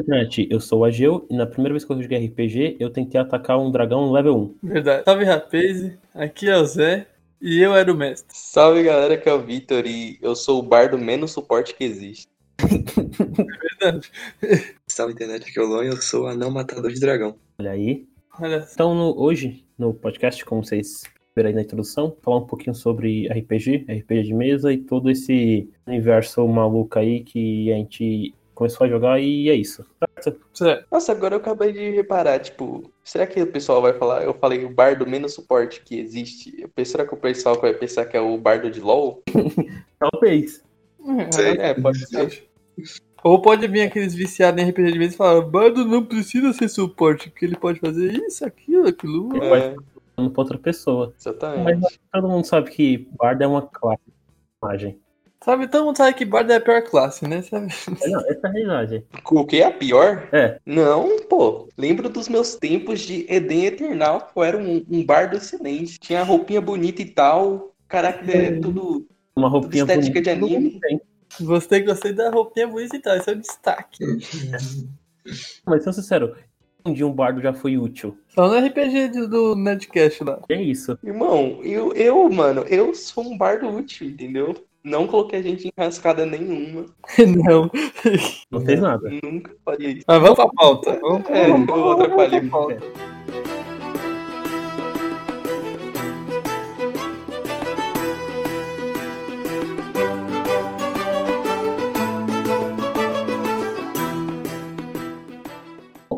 Internet, eu sou o Ageu e na primeira vez que eu joguei RPG, eu tentei atacar um dragão level 1. Verdade. Salve, rapaz. Aqui é o Zé e eu era o mestre. Salve galera, que é o Vitor e eu sou o bardo menos suporte que existe. Verdade. Salve internet, aqui é o Lon e eu sou o anão matador de dragão. Olha aí. Olha. Então, no- hoje, no podcast, como vocês viram aí na introdução, falar um pouquinho sobre RPG, RPG de mesa e todo esse universo maluco aí que a gente começou a jogar e é isso. Nossa, agora eu acabei de reparar, tipo, será que o pessoal vai falar? Eu falei o bardo menos suporte que existe. Será que o pessoal vai pensar que é o bardo de LOL? Talvez. Sei. É, pode ser. Ou pode vir aqueles viciados em RPG de mesa e falar: Bardo não precisa ser suporte, porque ele pode fazer isso, aquilo, aquilo. Ele É, pode falando pra outra pessoa. exatamente. Mas todo mundo sabe que Bardo é uma classe de personagem. Sabe, todo mundo sabe que Bardo é a pior classe, né? Sabe? É, Não, essa é a realidade. O que é a pior? É. Não, pô. Lembro dos meus tempos de Eden Eternal. Eu era um, um bardo excelente. Tinha roupinha bonita e tal. Caraca, é tudo. Uma roupinha estética bonita, de anime. Gostei, gostei da roupinha bonita e tal, esse é o destaque. Mas, sendo sincero, um dia um bardo já foi útil. Só no RPG do, do Nerdcast lá. É isso. Irmão, eu, eu, mano, eu sou um bardo útil, entendeu? Não coloquei a gente em rascada nenhuma. Não. Não fez nada. Nunca faria isso. Mas vamos pra pauta. Vamos pra É, pauta. eu atrapalhei. Vamos pra pauta.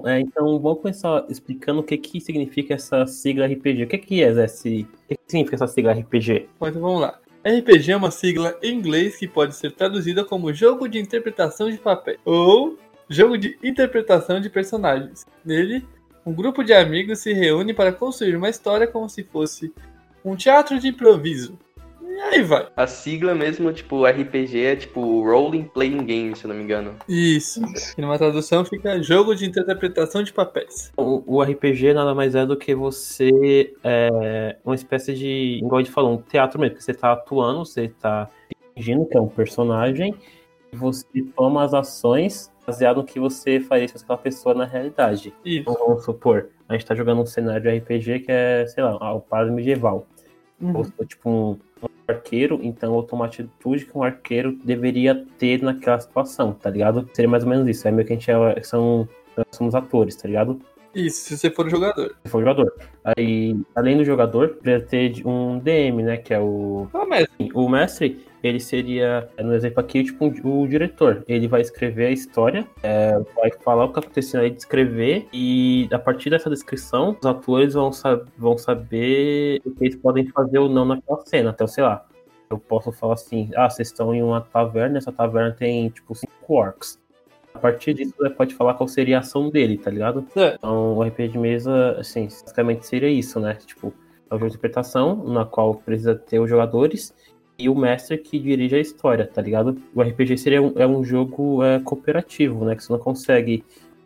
É, então, vamos começar explicando o que, que significa essa sigla RPG. O que, que é, Zé? esse- O que, que significa essa sigla RPG? Então vamos lá. RPG é uma sigla em inglês que pode ser traduzida como jogo de interpretação de papel ou jogo de interpretação de personagens. Nele, um grupo de amigos se reúne para construir uma história como se fosse um teatro de improviso. E aí vai. A sigla mesmo, tipo, RPG é tipo Rolling Playing Game, se eu não me engano. Isso. E numa tradução fica jogo de interpretação de papéis. O, o RPG nada mais é do que você. É, uma espécie de. Igual a gente falou, um teatro mesmo. que Você tá atuando, você tá fingindo que é um personagem, e você toma as ações baseado no que você faria se fosse aquela pessoa na realidade. Isso. Então, vamos supor, a gente tá jogando um cenário de RPG que é, sei lá, o padre medieval. Uhum. Ou tipo um, um arqueiro, então a uma atitude que um arqueiro deveria ter naquela situação, tá ligado? Seria mais ou menos isso. É meio que a gente é, são, nós somos atores, tá ligado? Isso, se você for jogador. Se for jogador. Aí, além do jogador, precisa ter um DM, né? Que é o. Ah, mas O mestre, ele seria, no exemplo aqui, tipo o diretor. Ele vai escrever a história, é, vai falar o que aconteceu aí, descrever, e a partir dessa descrição, os atores vão, vão saber o que eles podem fazer ou não naquela cena. Então, sei lá, eu posso falar assim: ah, vocês estão em uma taverna, essa taverna tem, tipo, cinco orcs. A partir disso, você pode falar qual seria a ação dele, tá ligado? é, Então, o RPG de mesa, assim, basicamente seria isso, né? Tipo, é um jogo de interpretação, na qual precisa ter os jogadores e o mestre que dirige a história, tá ligado? O RPG seria um, é um jogo é, cooperativo, né? Que você não consegue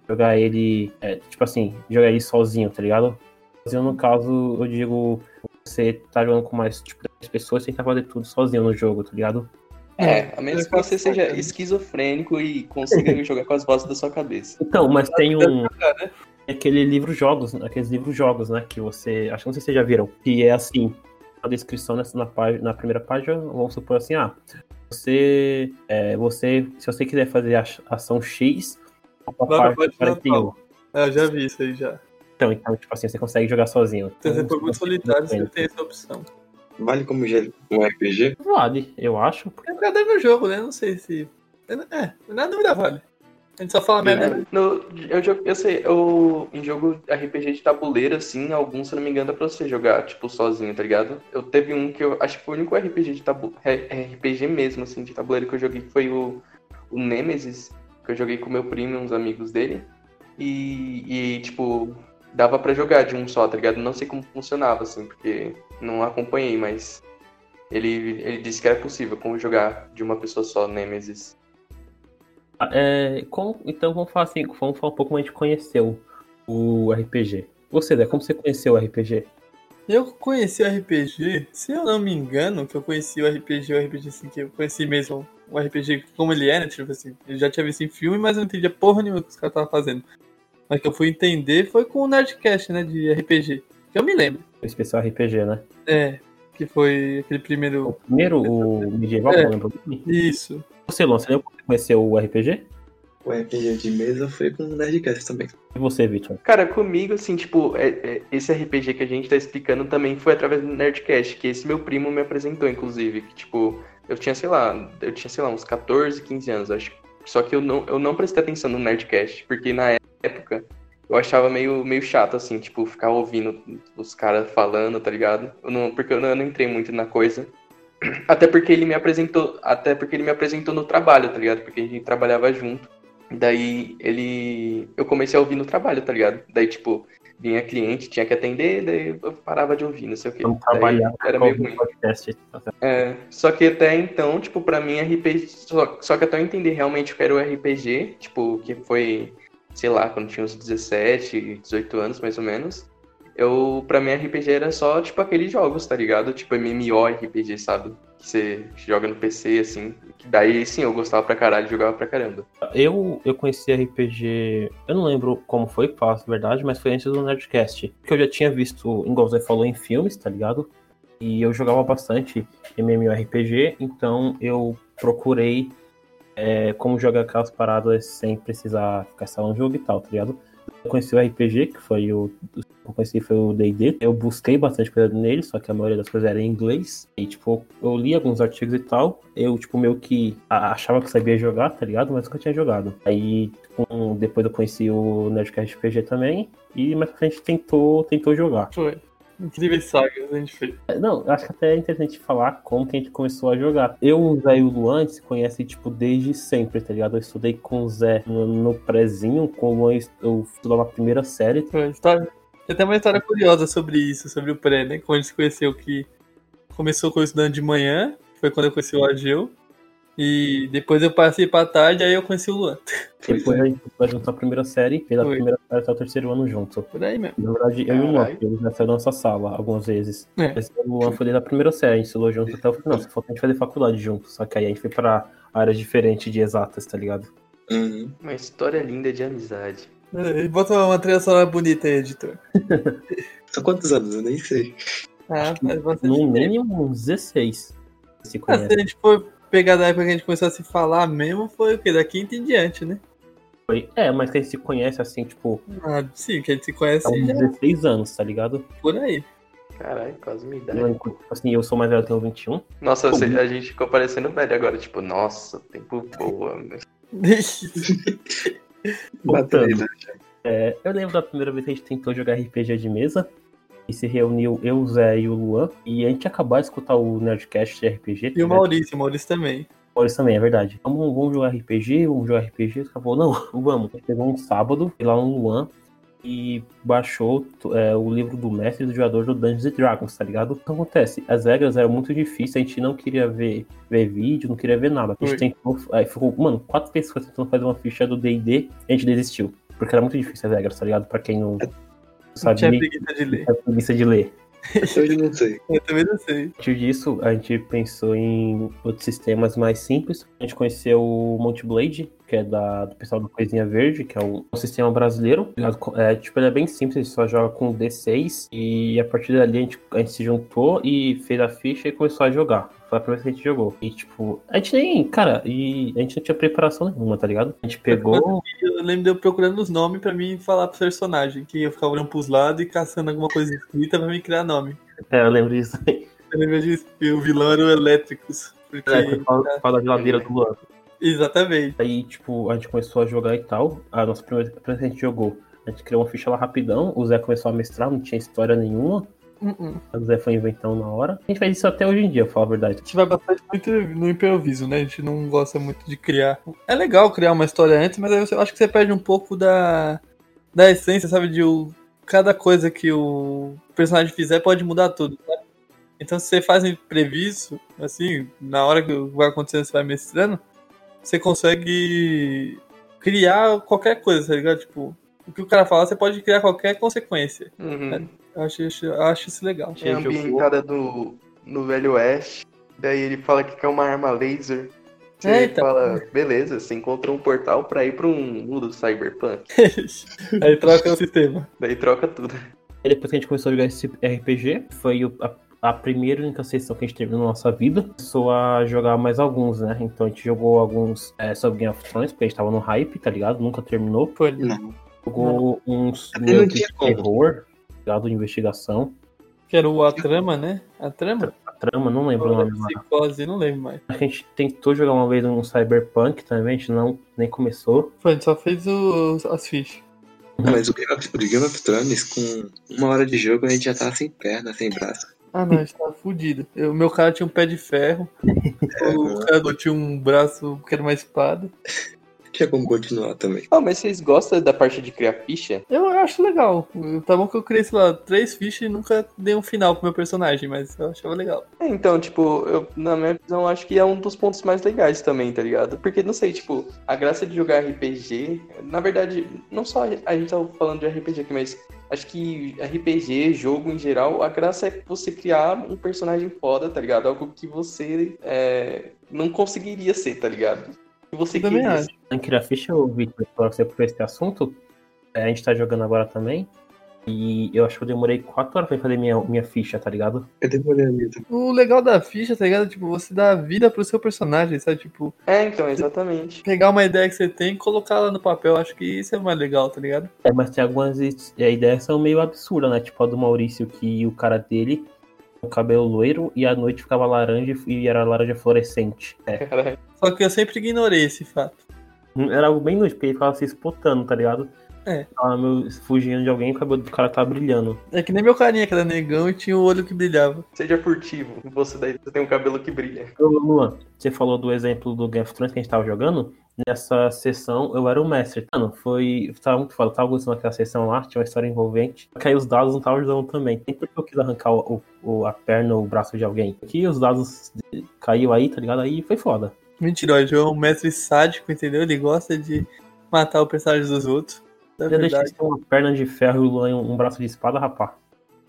jogar ele, é, tipo assim, jogar ele sozinho, tá ligado? Sozinho, no caso, eu digo, você tá jogando com mais, tipo, 10 pessoas, você tem que fazer tudo sozinho no jogo, tá ligado? É, a menos que você seja esquizofrênico e consiga jogar com as vozes da sua cabeça. Então, mas tem um. né? aquele livro jogos, aqueles livros jogos, né? Que você. Acho que não sei se vocês já viram. Que é assim, a descrição nessa, na, página, na primeira página, vamos supor assim, ah, você. é, você. Se você quiser fazer a ação X, a página página 41. é, eu já vi isso aí já. Então, então, tipo assim, você consegue jogar sozinho. Se você Então, for muito solitário, você tem essa opção. Vale como gê- um RPG? Vale, eu acho. É cada no jogo, né? Não sei se. É, na dúvida vale. A gente só fala merda. né? No, eu, eu sei, eu, em jogo RPG de tabuleiro, assim, alguns, se não me engano, dá pra você jogar, tipo, sozinho, tá ligado? Eu teve um que eu acho que foi o único RPG de tabu, é- RPG mesmo, assim, de tabuleiro que eu joguei, que foi o, o Nemesis, que eu joguei com meu primo e uns amigos dele. E, e, tipo, dava pra jogar de um só, tá ligado? Não sei como funcionava, assim, porque não acompanhei, mas ele, ele disse que era possível como jogar de uma pessoa só, Nemesis. É, como- então vamos falar assim, vamos falar um pouco como a gente conheceu o RPG. Você, Zé, como você conheceu o RPG? Eu conheci o RPG, se eu não me engano, que eu conheci o RPG, o RPG assim, que eu conheci mesmo o RPG como ele né? Tipo assim, eu já tinha visto em filme, mas eu não entendia porra nenhuma que os caras estavam fazendo. Mas que eu fui entender foi com o Nerdcast, né? De RPG. Que eu me lembro. O especial RPG, né? É. Que foi aquele O primeiro. primeiro, o medieval, É. eu lembro. Isso. Você, como você conheceu o RPG? O RPG de mesa foi com o Nerdcast também. E você, Victor? Cara, comigo, assim, tipo, é- é- esse RPG que a gente tá explicando também foi através do Nerdcast, que esse meu primo me apresentou, inclusive. Que, tipo, eu tinha, sei lá, eu tinha, sei lá, uns 14, 15 anos, acho. Só que eu não, eu não prestei atenção no Nerdcast, porque na época eu achava meio, meio chato, assim, tipo, ficar ouvindo os caras falando, tá ligado? Eu não, porque eu não, eu não entrei muito na coisa. Até porque ele me apresentou, até porque ele me apresentou no trabalho, tá ligado? Porque a gente trabalhava junto. Daí ele. Eu comecei a ouvir no trabalho, tá ligado? Daí, tipo, vinha cliente, tinha que atender, daí eu parava de ouvir, não sei o quê. Daí trabalhar era meio ruim. podcast. tá? É, só que até então, tipo, pra mim RPG. Só, só que até eu entender realmente o que era o RPG, tipo, que foi, sei lá, quando tinha uns 17, 18 anos mais ou menos. Eu, pra mim, RPG era só, tipo, aqueles jogos, tá ligado? Tipo, MMORPG, sabe? Que você joga no PC, assim. Que daí, sim, eu gostava pra caralho, jogava pra caramba. Eu, eu conheci RPG, eu não lembro como foi, pra falar a verdade, mas foi antes do Nerdcast. Porque eu já tinha visto, igual você falou, em filmes, tá ligado? E eu jogava bastante MMORPG, então eu procurei é, como jogar aquelas paradas sem precisar instalando o jogo e tal, tá ligado? Eu conheci o RPG, que foi o. eu conheci foi o DD. Eu busquei bastante coisa nele, só que a maioria das coisas era em inglês. E, tipo, eu li alguns artigos e tal. Eu, tipo, meio que achava que sabia jogar, tá ligado? Mas nunca tinha jogado. Aí, com- depois eu conheci o Nerdcast RPG também. E mais pra frente tentou, tentou jogar. Foi. Incríveis sagas a gente fez. Não, acho que até é interessante falar como que a gente começou a jogar. Eu, o Zé e o Luan se conhece, tipo, desde sempre, tá ligado? Eu estudei com o Zé no, no prézinho, com o Luan eu estudava a primeira série. História. Tem até uma história curiosa sobre isso, sobre o pré, né? Quando a gente se conheceu, que começou com eu estudando de manhã, foi quando eu conheci o Ageu. E depois eu passei pra tarde, aí eu conheci o Luan. Depois a gente foi junto a primeira série, fez a Foi. primeira série até o terceiro ano junto. Por aí mesmo. Na verdade, eu e o Luan, Caralho. porque ele já saiu da nossa sala algumas vezes. É. Esse o Luan foi desde a primeira série, a gente estudou junto até o final. Só falta a gente fazer faculdade junto. Só que aí a gente foi pra áreas diferentes de exatas, tá ligado? Uhum. Uma história linda de amizade. É, Bota uma trilha sonora bonita aí, editor. São quantos anos? Eu nem sei. Ah, faz bastante No tempo. mínimo uns 16. Se Ah, conhece. se a gente for pegar da época que a gente começou a se falar mesmo, foi o quê? Da quinta em diante, né? Foi- É, mas que a gente se conhece assim, tipo, Ah, sim, que a gente se conhece há uns já 16 anos, tá ligado? por aí. Caralho, quase. Eu, tipo assim, eu sou mais velho, eu tenho 21. Nossa, você- a gente ficou parecendo velho agora, tipo, nossa, tempo boa. meu. Voltando. Batalha. É, eu lembro da primeira vez que a gente tentou jogar RPG de mesa. E se reuniu eu, o Zé e o Luan. E a gente acabou de escutar o Nerdcast de RPG. E o Maurício, o Maurício também. Maurício também, é verdade. Vamos, vamos jogar RPG, vamos jogar RPG. Falou, não, vamos. A gente pegou um sábado, foi lá no Luan. E baixou é, o livro do mestre e do jogador do Dungeons and Dragons, tá ligado? O que acontece? As regras eram muito difíceis, a gente não queria ver, ver vídeo, não queria ver nada. A gente Foi. tentou. Aí ficou, mano, quatro pessoas tentando fazer uma ficha do DD, a gente desistiu. Porque era muito difícil as regras, tá ligado? Pra quem não Não sabe tinha nem preguiça de ler. a preguiça de ler. Eu não sei. Eu também não sei. A partir disso, a gente pensou em outros sistemas mais simples. A gente conheceu o Monty Blade, que é da, do pessoal do Coisinha Verde, que é um, um sistema brasileiro. É, tipo, ele é bem simples, a gente só joga com D6. E a partir dali a gente, a gente se juntou e fez a ficha e começou a jogar. Foi a primeira vez que a gente jogou. E tipo, a gente nem, cara, e a gente não tinha preparação nenhuma, tá ligado? A gente pegou. Eu lembro de eu procurando os nomes pra mim falar pro personagem. Que eu ficava olhando pros lados e caçando alguma coisa escrita pra mim criar nome. É, eu lembro disso. Eu lembro disso. E o vilão era o Elétricos. Porque... É, que fala, da geladeira do Luan. Exatamente. Aí, tipo, a gente começou a jogar e tal. A nossa primeira, a primeira vez que a gente jogou, a gente criou uma ficha lá rapidão. O Zé começou a mestrar, não tinha história nenhuma. Uh-uh. O Zé foi inventando na hora. A gente faz isso até hoje em dia, pra falar a verdade. A gente vai bastante muito no improviso, né? A gente não gosta muito de criar. É legal criar uma história antes, mas aí eu acho que você perde um pouco da, da essência, sabe? De o, cada coisa que o personagem fizer pode mudar tudo, sabe? Então se você faz um imprevisto, assim, na hora que vai acontecendo, você vai mestrando, você consegue criar qualquer coisa, tá ligado? Tipo, o que o cara fala, você pode criar qualquer consequência. Uhum. Eu acho, eu acho isso legal. Jogou- ambientada no, no Velho Oeste. Daí ele fala que quer uma arma laser. Você É, então. fala, beleza, você encontrou um portal pra ir pra um mundo cyberpunk. Aí troca o sistema. Daí troca tudo. E depois que a gente começou a jogar esse RPG, foi o- a, a primeira única sessão que a gente teve na nossa vida. Começou a jogar mais alguns, né? Então a gente jogou alguns é, sobre Game of Thrones, porque a gente tava no hype, tá ligado? Nunca terminou. Foi. Não. Jogou uns meio não que tinha de como. terror, ligado? De investigação. Que era o a trama, né? A trama? A trama, não lembro o nome. Psicose, não lembro mais. A gente tentou jogar uma vez um Cyberpunk também, a gente não nem começou. Foi, a gente só fez os, as fichas. Mas o Game, of, o Game of Thrones, com uma hora de jogo, a gente já tava sem perna, sem braço. Ah, não, a gente tava fudido. O meu cara tinha um pé de ferro. o cara tinha um braço que era uma espada. Tinha como continuar também. Ah, mas vocês gostam da parte de criar ficha? Eu acho legal. Tá bom que eu criei, sei lá, três fichas e nunca dei um final pro meu personagem, mas eu achava legal. É, então, tipo, eu, na minha visão, acho que é um dos pontos mais legais também, tá ligado? Porque, não sei, tipo, a graça de jogar RPG, na verdade, não só a gente tá falando de RPG aqui, mas acho que RPG, jogo em geral, a graça é você criar um personagem foda, tá ligado? Algo que você é, não conseguiria ser, tá ligado? Que você também queria acho. Criar ficha, eu vi que você por esse assunto. É, a gente tá jogando agora também. E eu acho que eu demorei 4 horas pra fazer minha, minha ficha, tá ligado? Eu demorei a minha. O legal da ficha, tá ligado? Tipo, você dá vida pro seu personagem, sabe? Tipo, É, então, exatamente. pegar uma ideia que você tem e colocar ela no papel. Acho que isso é mais legal, tá ligado? É, mas tem algumas ideias que são meio absurdas, né? Tipo a do Maurício, que o cara dele o cabelo loiro e à noite ficava laranja e era laranja fluorescente. É. Só que eu sempre ignorei esse fato. Era algo bem inútil, porque ele ficava se espotando, tá ligado? É. Tava meio fugindo de alguém e o cabelo do cara tava brilhando. É que nem meu carinha, que era negão e tinha o olho que brilhava. Seja furtivo. Você daí você tem um cabelo que brilha. Ô, Luan, você falou do exemplo do Game of Thrones que a gente tava jogando. Nessa sessão eu era o mestre. Mano, foi. Tava muito foda. Tava gostando daquela sessão lá, tinha uma história envolvente. Só que aí os dados não estavam ajudando também. Nem porque eu quis arrancar o, o- a perna ou o braço de alguém. Aqui os dados caiu aí, tá ligado? Aí foi foda. Mentira, o João é um mestre sádico, entendeu? Ele gosta de matar o personagem dos outros. Na Eu deixei verdade. ser uma perna de ferro e o Luan um braço de espada, rapá.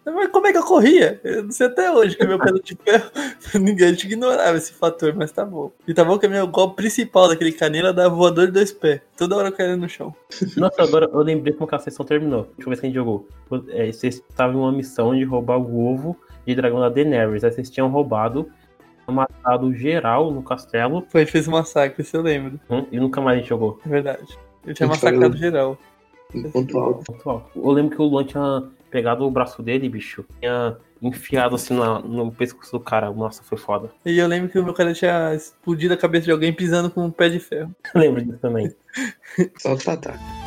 Mas como é que eu corria? Eu não sei até hoje que meu pé de ferro. Ninguém te ignorava esse fator, mas tá bom. E tá bom que o meu golpe principal daquele canela dá voador de dois pés. Toda hora caindo no chão. Nossa, agora eu lembrei como que a sessão terminou. Deixa eu ver se a gente jogou. É, vocês estavam em uma missão de roubar o ovo de dragão da Daenerys. Aí vocês tinham roubado, matado geral no castelo Foi, fez um massacre, isso eu lembro. hum, e nunca mais a gente jogou. É verdade. Eu tinha massacrado geral. Ponto alto. Muito alto. Eu lembro que o Luan tinha pegado o braço dele, bicho. Tinha enfiado assim na- no pescoço do cara. Nossa, foi foda. E eu lembro que o meu cara tinha explodido a cabeça de alguém pisando com um pé de ferro. Eu lembro disso também. Só o ataque.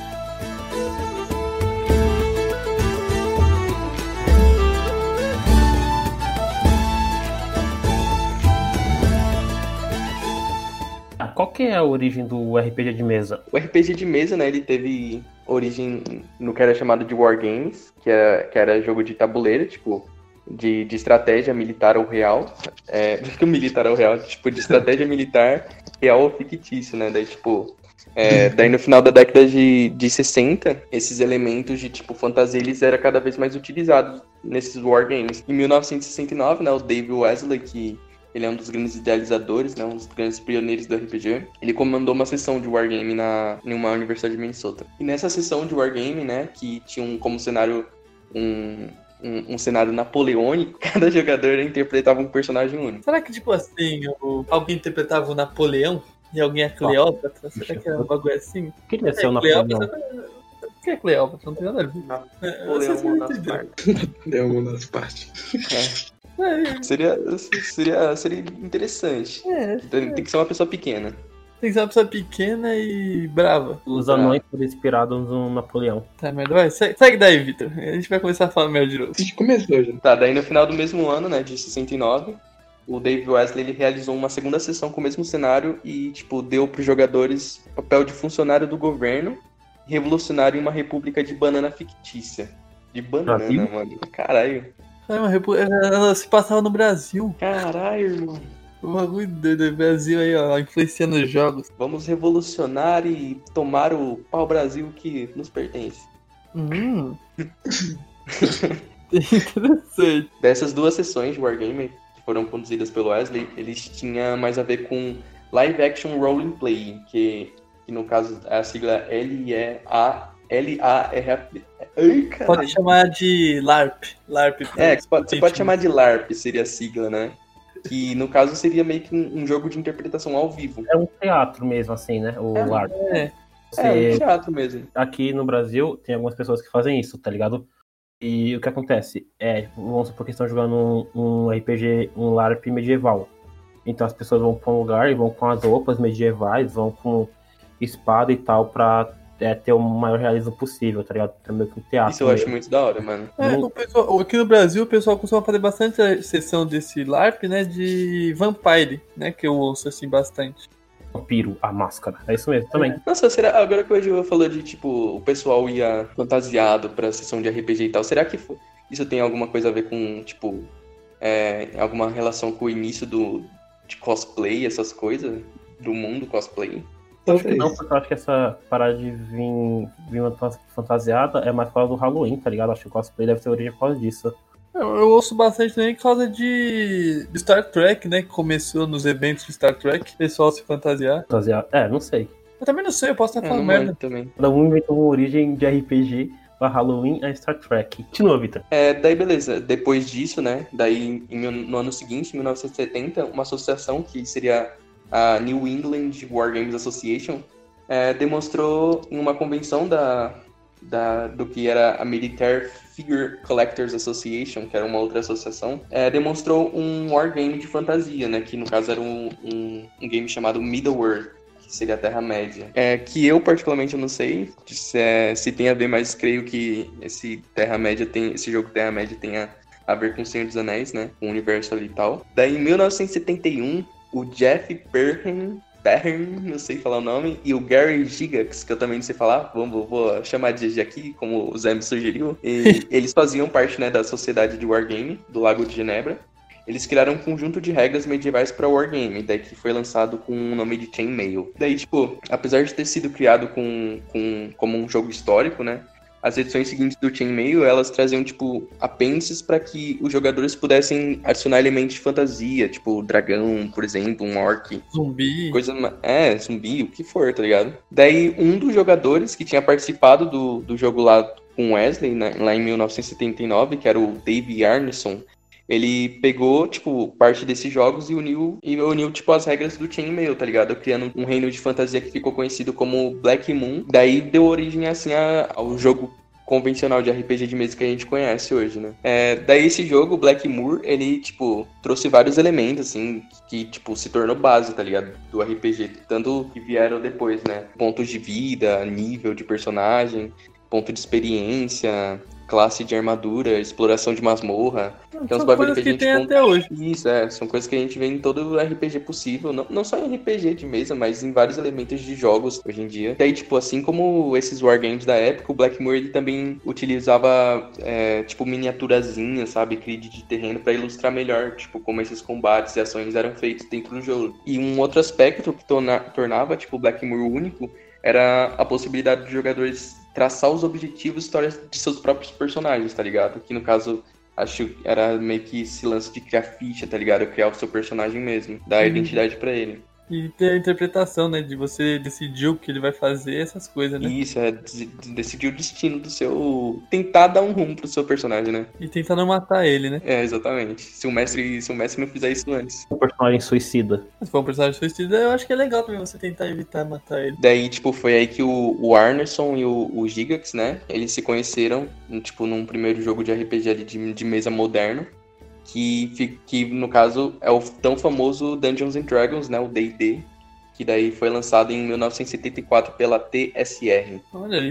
Qual que é a origem do RPG de mesa? O RPG de mesa, né, ele teve origem no que era chamado de Wargames, que era, que era jogo de tabuleiro, tipo, de, de estratégia militar ou real. É, que o militar ou real, tipo, de estratégia militar real ou fictício, né? Daí, tipo, é, daí no final da década de, de 60, esses elementos de, tipo, fantasia, eles eram cada vez mais utilizados nesses Wargames. Em 1969, né, o Dave Wesley, que ele é um dos grandes idealizadores, né, um dos grandes pioneiros do RPG. Ele comandou uma sessão de Wargame na, em uma universidade de Minnesota. E nessa sessão de Wargame, né, que tinha um, como cenário um, um, um cenário napoleônico, cada jogador interpretava um personagem único. Será que, tipo assim, o- alguém interpretava o Napoleão e alguém a Cleópatra? Será que era um bagulho assim? Queria ser o É, Napoleão. Cleópatra. O que é Cleópatra? Não tem nada a ver. É, vocês Napoleão vão É, Seria, seria, seria interessante. é, Tem, tem que ser uma pessoa pequena. tem que ser uma pessoa pequena e brava. Os anões foram inspirados no Napoleão. Tá, merda. Vai, segue, segue daí, Vitor. A gente vai começar a falar merda de novo. A gente começou já. Tá, daí no final do mesmo ano, né, de 69, o Dave Wesley ele realizou uma segunda sessão com o mesmo cenário e, tipo, deu pros jogadores o papel de funcionário do governo revolucionário em uma república de banana fictícia. De banana, Brasil? mano. Caralho. Caramba, a repu- ela se passava no Brasil. Caralho, irmão. O bagulho doido do Brasil aí, ó, influenciando os jogos. Vamos revolucionar e tomar o pau-brasil que nos pertence. Hum. Interessante. Dessas duas sessões de Wargame que foram conduzidas pelo Wesley, eles tinham mais a ver com Live Action Role Play, que, que no caso a sigla L-E-A L-A-R-A-P. Ai. Pode chamar de LARP. LARP. É, você pode, você pode chamar de LARP, seria a sigla, né? Que no caso seria meio que um, um jogo de interpretação ao vivo. É um teatro mesmo, assim, né? O É, LARP. É, Você- É, um teatro mesmo. aqui no Brasil tem algumas pessoas que fazem isso, tá ligado? E o que acontece? É, vamos supor que estão jogando um, um RPG, um LARP medieval. Então as pessoas vão pra um lugar e vão com as roupas medievais, vão com espada e tal, pra é, ter o maior realismo possível, tá ligado? Que um teatro. Isso eu acho muito da hora, mano. É, o pessoal, aqui no Brasil o pessoal costuma fazer bastante a sessão desse LARP, né? De Vampire, né? Que eu ouço assim bastante. Vampiro, a máscara. É isso mesmo também. Nossa, será, agora que o Edil falou de, tipo, o pessoal ia fantasiado pra sessão de RPG e tal, será que isso tem alguma coisa a ver com, tipo, é, alguma relação com o início do, de cosplay, essas coisas? Do mundo cosplay? Acho que não, porque eu acho que essa parada de vir, vir uma fanta- fantasiada é mais por causa do Halloween, tá ligado? Acho que o cosplay deve ter origem por causa disso. Eu, eu ouço bastante também por causa de, de Star Trek, né? Que começou nos eventos de Star Trek, o pessoal se fantasiar. Fantasiada. É, não sei. Eu também não sei, eu posso estar É, falando merda. também. Cada um inventou uma origem de RPG pra Halloween a Star Trek. Continua, Vitor. É, daí beleza, depois disso, né, daí no ano seguinte, em 1970, uma associação que seria a New England War Games Association é, demonstrou em uma convenção da, da, do que era a Military Figure Collectors Association, que era uma outra associação, é, demonstrou um wargame de fantasia, né, que no caso era um, um, um game chamado Middle-earth, que seria a Terra-média. É, que eu particularmente não sei se, é- se tem a ver, mas creio que esse Terra-média tem, esse jogo Terra-média tenha a ver com o Senhor dos Anéis, né, com o universo ali e tal. Daí em 1971, o Jeff Perrin Perrin, não sei falar o nome, e o Gary Gigax, que eu também não sei falar, vamos, vou chamar de aqui, como o Zé me sugeriu. E eles faziam parte né, da sociedade de Wargame, do Lago de Genebra. Eles criaram um conjunto de regras medievais para Wargame, daí que foi lançado com o nome de Chainmail. Daí, tipo, apesar de ter sido criado com, com, como um jogo histórico, né? As edições seguintes do Chainmail, elas traziam, tipo, apêndices para que os jogadores pudessem adicionar elementos de fantasia, tipo, dragão, por exemplo, um orc, Zumbi. coisa. É, zumbi, o que for, tá ligado? Daí, um dos jogadores que tinha participado do, do jogo lá com Wesley, né, lá em 1979, que era o Dave Arneson, ele pegou, tipo, parte desses jogos e uniu, e uniu, tipo, as regras do Chainmail, tá ligado? Criando um reino de fantasia que ficou conhecido como Black Moon. Daí deu origem, assim, ao jogo convencional de RPG de mesa que a gente conhece hoje, né? É, daí esse jogo, Black Moor, ele, tipo, trouxe vários elementos, assim, que, tipo, se tornou base, tá ligado? Do RPG, tanto que vieram depois, né? Pontos de vida, nível de personagem, ponto de experiência, classe de armadura, exploração de masmorra. Uns São coisas que a que gente tem conta- até hoje. Isso, é, são coisas que a gente vê em todo RPG possível, não, não só em RPG de mesa, mas em vários elementos de jogos hoje em dia. E aí, tipo, assim como esses wargames da época, o Blackmore ele também utilizava, é, tipo, miniaturazinhas, sabe, grid de terreno pra ilustrar melhor, tipo, como esses combates e ações eram feitos dentro do jogo. E um outro aspecto que torna- tornava, tipo, o Blackmore único era a possibilidade de jogadores traçar os objetivos e histórias de seus próprios personagens, tá ligado? Que no caso acho que era meio que esse lance de criar ficha, tá ligado? Criar o seu personagem mesmo, dar Uhum. identidade pra ele. E ter a interpretação, né? De você decidir o que ele vai fazer, essas coisas, né? E isso, é de- de- decidir o destino do seu. Tentar dar um rumo pro seu personagem, né? E tentar não matar ele, né? É, exatamente. Se o mestre, se o mestre não fizer isso antes. Um personagem suicida. Se for um personagem suicida, eu acho que é legal também você tentar evitar matar ele. Daí, tipo, foi aí que o, o Arneson e o, o Gigax, né? Eles se conheceram, tipo, num primeiro jogo de RPG ali de, de mesa moderno. Que, que, no caso, é o tão famoso Dungeons and Dragons, né? O D&D. Que daí foi lançado em 1974 pela TSR. Olha aí.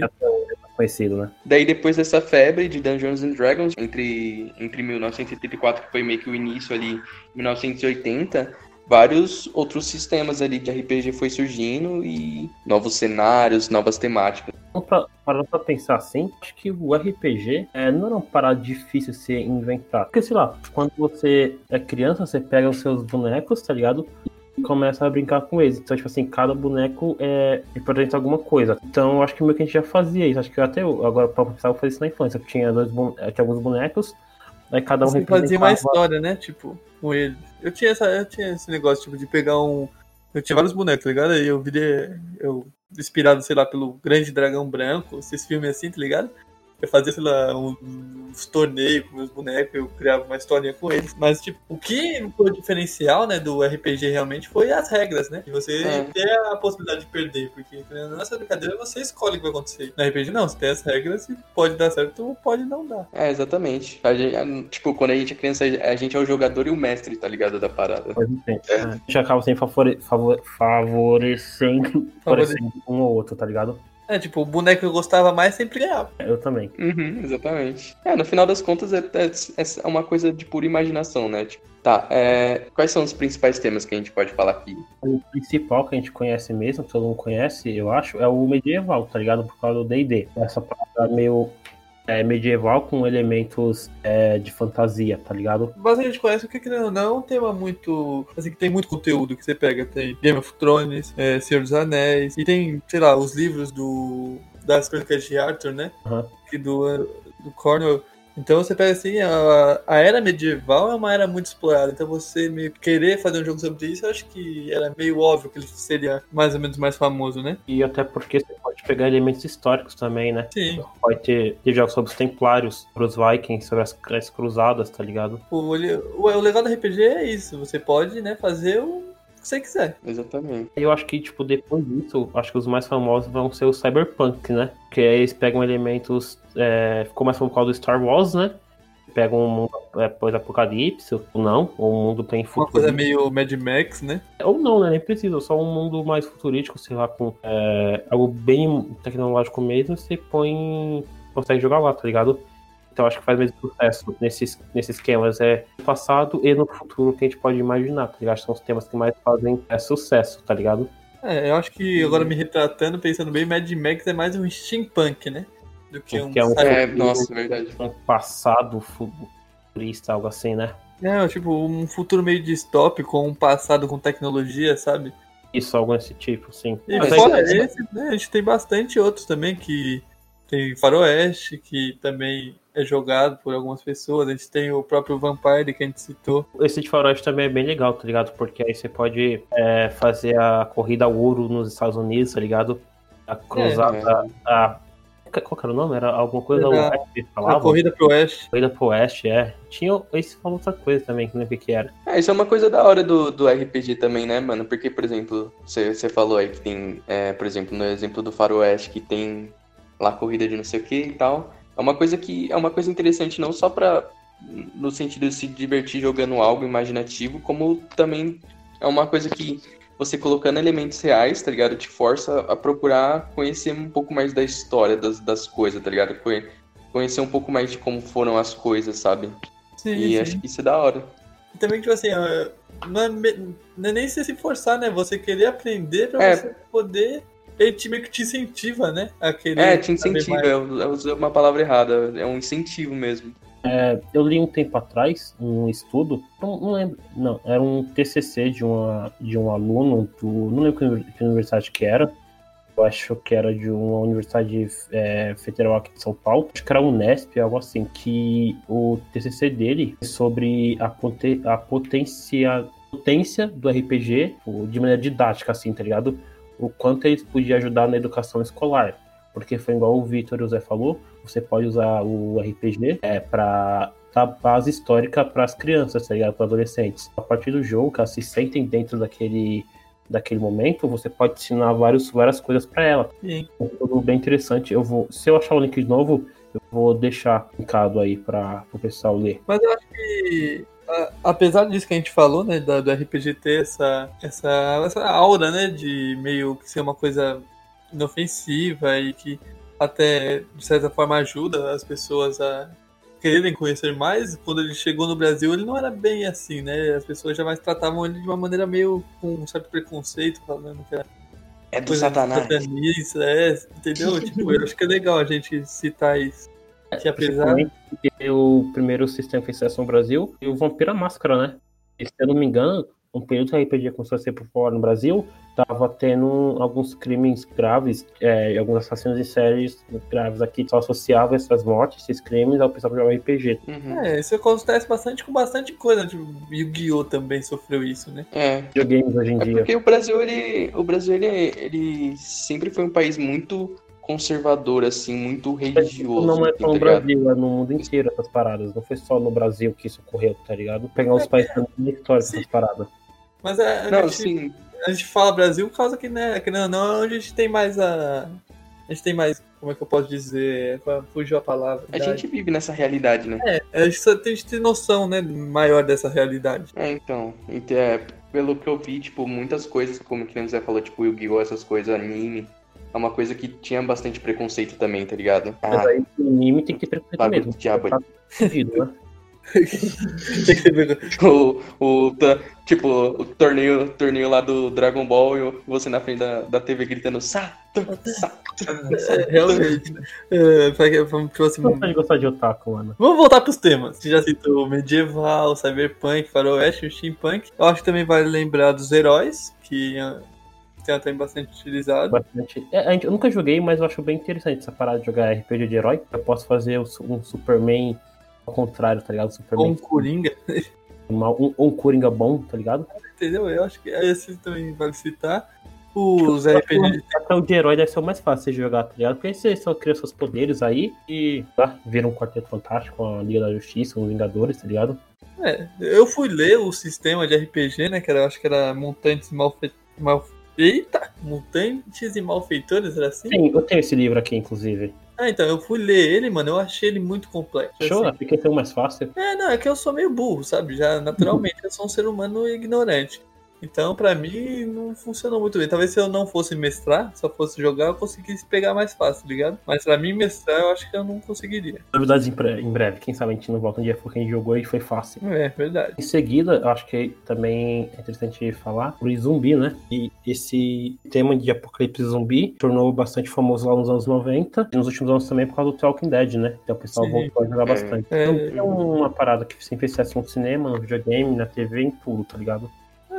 Conhecido, né? Daí, depois dessa febre de Dungeons and Dragons, entre, entre 1974, que foi meio que o início ali, e 1980, vários outros sistemas ali de RPG foi surgindo e novos cenários, novas temáticas. Pra, parando pra pensar assim, acho que o RPG é, não era uma parada difícil de ser inventado. Porque, sei lá, quando você é criança, você pega os seus bonecos, tá ligado? Começa a brincar com eles. Então, tipo assim, cada boneco é representa alguma coisa. Então, eu acho que meio que a gente já fazia isso. Acho que eu até agora, pra pensar, eu fazia isso na infância. Eu tinha, dois, eu tinha alguns bonecos, aí cada um Você fazia uma história, né? Tipo, com ele. Eu tinha, essa, eu tinha esse negócio, tipo, de pegar um, Eu tinha vários bonecos, tá ligado? Aí eu virei. Eu, inspirado, sei lá, pelo Grande Dragão Branco, esses filmes assim, tá ligado? Eu fazia, sei lá, uns, uns torneios com meus bonecos, eu criava uma historinha com eles. Mas, tipo, o que foi o diferencial, né, do RPG realmente foi as regras, né? E você É. ter a possibilidade de perder, porque nessa brincadeira você escolhe o que vai acontecer. No RPG não, você tem as regras e pode dar certo ou pode não dar. É, exatamente. A gente- tipo, quando a gente é criança, a gente é o jogador e o mestre, tá ligado? Da parada. Tempo. A gente acaba sempre favore, favor- favorecendo, favorecendo um ou outro, tá ligado? É, tipo, o boneco que eu gostava mais sempre ganhava. Eu também. Uhum, exatamente. É, no final das contas, é, é- é uma coisa de pura imaginação, né? Tipo, tá, é, quais são os principais temas que a gente pode falar aqui? O principal que a gente conhece mesmo, que todo mundo conhece, eu acho, é o medieval, tá ligado? Por causa do D&D. Essa parada meio é, medieval com elementos é, de fantasia, tá ligado? Mas a gente conhece o que ou não é um tema muito. Assim, que tem muito conteúdo que você pega. Tem Game of Thrones, é, Senhor dos Anéis, e tem, sei lá, os livros do. das crônicas de Arthur, né? E do, do Cornwell. Então você pega assim, a, a era medieval é uma era muito explorada. Então você meio que querer fazer um jogo sobre isso, eu acho que era meio óbvio que ele seria mais ou menos mais famoso, né? E até porque você pode pegar elementos históricos também, né? Sim. Pode ter, ter jogos sobre os templários, sobre os vikings, sobre as, as cruzadas, tá ligado? O, o, o legal do RPG é isso. Você pode, né, fazer o que você quiser. Exatamente. Eu acho que, tipo, depois disso, acho que os mais famosos vão ser o Cyberpunk, né? Que aí eles pegam elementos. É, ficou mais famoso por causa do Star Wars, né? Pegam um mundo é, pós-apocalipse, ou não, ou um mundo bem Uma futurista. coisa meio Mad Max, né? Ou não, né? Nem precisa, só um mundo mais futurístico, sei lá, com é, algo bem tecnológico mesmo, você põe. consegue jogar lá, tá ligado? Então acho que faz mesmo sucesso nesses, nesses esquemas. É no passado e no futuro que a gente pode imaginar, tá ligado? São os temas que mais fazem é, sucesso, tá ligado? É, eu acho que agora me retratando, pensando bem, Mad Max é mais um steampunk, né? Do que um. Que é um- É, nossa, verdade. um passado futurista, algo assim, né? É, tipo, um futuro meio distópico, com um passado com tecnologia, sabe? Isso, algo desse tipo, sim. E Mas fora aí- esse, né, a gente tem bastante outros também que tem Faroeste, que também é jogado por algumas pessoas. A gente tem o próprio Vampire que a gente citou. Esse de faroeste também é bem legal, tá ligado? Porque aí você pode é, fazer a corrida ao ouro nos Estados Unidos, tá ligado? A cruzada. A... Qual que era o nome? Era alguma coisa Era oeste que A corrida pro Oeste. Corrida pro oeste, é. Tinha. Esse falou outra coisa também, que não lembro o que era. É, isso é uma coisa da hora do, do RPG também, né, mano? Porque, por exemplo, você você falou aí que tem, é, por exemplo, no exemplo do Faroeste, que tem lá corrida de não sei o que e tal. É uma coisa que é uma coisa interessante não só pra. no sentido de se divertir jogando algo imaginativo, como também é uma coisa que você colocando elementos reais, tá ligado? Te força a procurar conhecer um pouco mais da história das, das coisas, tá ligado? Conhe- Conhecer um pouco mais de como foram as coisas, sabe? Sim, E sim. acho que isso é da hora. E também, tipo assim, é, não é, nem se forçar, né? Você querer aprender pra É. você poder. Ele te, meio que te incentiva, né? A querer É, te incentiva. Eu, eu usei uma palavra errada. É um incentivo mesmo. É, eu li um tempo atrás um estudo, não, não lembro, não, era um TCC de, uma, de um aluno do, não lembro que uni- que universidade que era, eu acho que era de uma universidade é, federal aqui de São Paulo, acho que era a Unesp, algo assim, que o TCC dele é sobre a, a potencia, potência do RPG tipo, de maneira didática, assim, tá ligado? O quanto ele podia ajudar na educação escolar. Porque foi igual o Vitor e o Zé falou, você pode usar o RPG é, para dar base histórica para as crianças, tá ligado? Para adolescentes. A partir do jogo, que elas se sentem dentro daquele, daquele momento, você pode ensinar vários, várias coisas para ela. Sim. É tudo bem interessante. Eu vou, se eu achar o link de novo, eu vou deixar linkado aí para o pessoal ler. Mas eu acho que, apesar disso que a gente falou, né, da- do RPG ter essa, essa, essa aura, né, de meio que ser uma coisa inofensiva e que até, de certa forma, ajuda as pessoas a quererem conhecer mais, quando ele chegou no Brasil, ele não era bem assim, né? As pessoas jamais tratavam ele de uma maneira meio com um certo preconceito, falando que era É do Satanás. satanista, é, entendeu? tipo, eu acho que é legal a gente citar isso. Que apesar. O primeiro sistema que fez sucesso no Brasil e o Vampira Máscara, né? E, se eu não me engano, um período que a RPG começou a ser popular no Brasil, tava tendo alguns crimes graves, é, alguns assassinos em séries graves aqui, só associavam essas mortes, esses crimes, ao pessoal que jogava RPG. Uhum. É, isso acontece bastante com bastante coisa. Tipo, Yu-Gi-Oh! também sofreu isso, né? É. Videogames hoje em É dia. porque o Brasil, ele. O Brasil, ele, ele sempre foi um país muito conservador, assim, muito religioso. Não é tá só no ligado? Brasil, é no mundo inteiro essas paradas. Não foi só no Brasil que isso ocorreu, tá ligado? Pegar os países também história Sim. dessas paradas. Mas é, a, Não, gente, sim. a gente fala Brasil por causa que, né, que não, não é onde a gente tem mais a. A gente tem mais. Como é que eu posso dizer? Fugiu a palavra. A gente vive nessa realidade, né? É, a gente só tem que ter noção, né, maior dessa realidade. É, então. ent- é, pelo que eu vi, tipo, muitas coisas, como que o Zé falou, tipo, Yu-Gi-Oh!, essas coisas, anime, é uma coisa que tinha bastante preconceito também, tá ligado? Mas Ah, aí o anime tem que ter preconceito bagulho mesmo. do diabo aí. Tá né? Tem que ver- O, o, tipo, o torneio, torneio lá do Dragon Ball e você na frente da, da TV gritando Sato, Sato. é, realmente. É, pra que- vamos, tipo assim, pode gostar de otaku, mano. Vamos voltar pros temas. Você já citou medieval, cyberpunk, faroeste, o steampunk. Eu acho que também vale lembrar dos heróis, que tem também bastante utilizado. Bastante. É, a gente- eu nunca joguei, mas eu acho bem interessante essa parada de jogar RPG de herói. Eu posso fazer um Superman ao contrário, tá ligado? Ou Superman um coringa, mal- um, um Coringa bom, tá ligado? entendeu? Eu acho que esse também vale citar. Os RPG Até o de herói deve ser o mais fácil de jogar, tá ligado? Porque aí você só cria seus poderes aí e tá, vira um quarteto fantástico, a Liga da Justiça, os Vingadores, tá ligado? É, eu fui ler o sistema de RPG, né? Que era, eu acho que era Mutantes Malfe... Mal... Eita! Mutantes e Malfeitores, era assim? Sim, eu tenho esse livro aqui, inclusive. Ah, então, eu fui ler ele, mano, eu achei ele muito complexo. Show, assim. porque esse é o mais fácil. É, não, é que eu sou meio burro, sabe? Já naturalmente eu sou um ser humano ignorante. Então, pra mim, não funcionou muito bem. Talvez se eu não fosse mestrar, só fosse jogar, eu conseguisse pegar mais fácil, ligado? Mas pra mim, mestrar, eu acho que eu não conseguiria. Novidades em, em breve, quem sabe a gente não volta um dia porque a gente jogou e foi fácil. É, verdade. Em seguida, eu acho que também é interessante falar sobre zumbi, né? E esse tema de apocalipse zumbi tornou bastante famoso lá nos anos 90 e nos últimos anos também por causa do Talking Dead, né? Então o pessoal Sim. voltou a jogar bastante. É. Zumbi é uma parada que sempre se no cinema, no videogame, na TV, em tudo, tá ligado?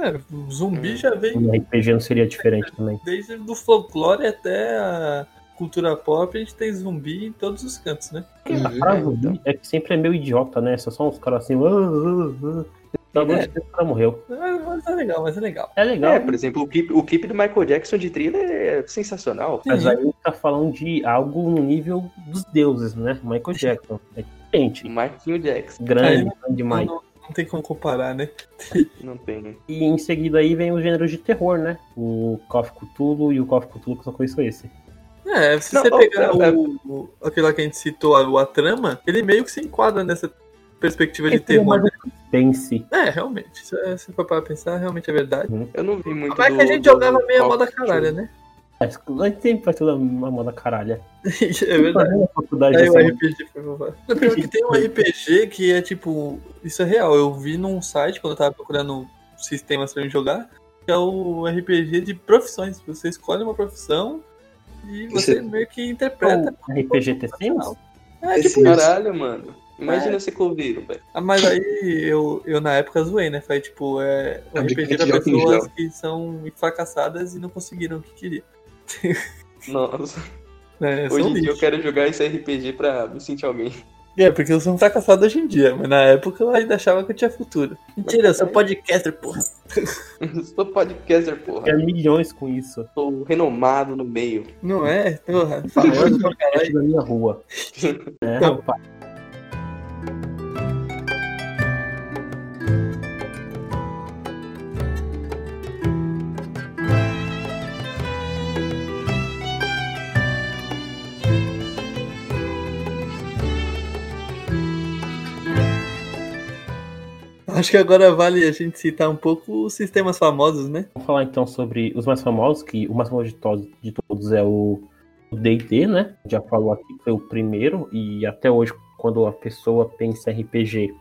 É, o zumbi Hum. já veio No RPG não seria diferente também. desde do folclore até a cultura pop, a gente tem zumbi em todos os cantos, né? A Uhum. parada zumbi é que sempre é meio idiota, né? São só uns caras assim. Uh, uh, uh. É. de o cara morreu. Mas, mas é legal, mas é legal. É legal, É, por exemplo, o clipe, o clipe do Michael Jackson de thriller é sensacional. mas aí a gente tá falando de algo no nível dos deuses, né? Michael Jackson. É diferente. Marquinho Jackson, Grande, Aí, grande demais. Não, não tem como comparar, né? não tem. E em seguida aí vem os gêneros de terror, né? O of Cthulhu e o of Cthulhu que eu só conheço esse. É, se Não, você ó, pegar é- é- o, o- aquele lá que a gente citou, a, o a trama, ele meio que se enquadra nessa perspectiva de Esse é terror. mais né? suspense. É, realmente. Se, se for para pensar, realmente é verdade. Eu não vi muito Mas é que a gente do jogava meio a moda Duty. né? É, a gente sempre faz toda uma moda caralha. é verdade. A faculdade Aí o dessa- RPG foi que tem um RPG que é tipo. Isso é real. Eu vi num site quando eu tava procurando sistemas pra mim jogar. Que é o RPG de profissões. Você escolhe uma profissão e você Você- meio que interpreta. O RPG Sims? É Esse tipo isso. Caralho, mano. Imagina ser coveiro, velho. Ah, Mas aí eu, eu na época zoei, né? Falei, tipo, é um É um RPG RPG pra pessoas que são fracassadas e não conseguiram o que queriam. Nossa. É, Hoje em dia eu quero jogar esse RPG pra me sentir alguém. É, porque eu sou um fracassado hoje em dia, mas na época eu ainda achava que eu tinha futuro. Mentira, eu sou podcaster, porra. Sou podcaster, porra. É milhões com isso. Sou renomado no meio. Não é? Porra, famoso pra caralho. Da minha rua. É, Não. rapaz. Acho que agora vale a gente citar um pouco os sistemas famosos, né? Vamos falar então sobre os mais famosos, que o mais famoso de todos, de todos é o D&D, né? Já falou aqui que foi o primeiro e até hoje quando a pessoa pensa em RPG,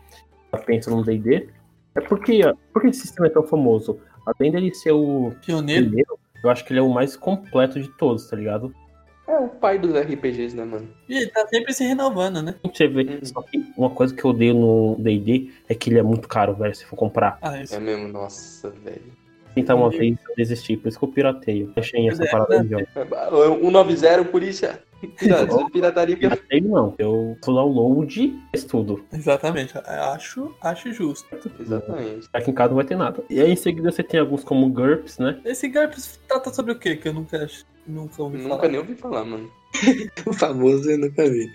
ela pensa no D&D. É porque, porque esse sistema é tão famoso. Além dele ser o Pioneiro. primeiro, eu acho que ele é o mais completo de todos, tá ligado? É o pai dos RPGs, né, mano? E ele tá sempre se renovando, né? Você vê, Uhum. só que uma coisa que eu odeio no D&D é que ele é muito caro, velho, se for comprar. Ah, isso. É mesmo, nossa, velho. Tentar uma vez eu desisti, por isso que eu pirateio. Achei essa É, parada de jogo. 190, polícia. Pirata, pirataria. Pirateio não, eu sou download, estudo. Exatamente. Acho, acho justo. Exatamente. Aqui em casa não vai ter nada. E aí em seguida você tem alguns como GURPS, né? Esse GURPS trata sobre o quê? Que eu nunca, nunca ouvi Nunca falar. nem ouvi falar, mano. O famoso eu nunca vi.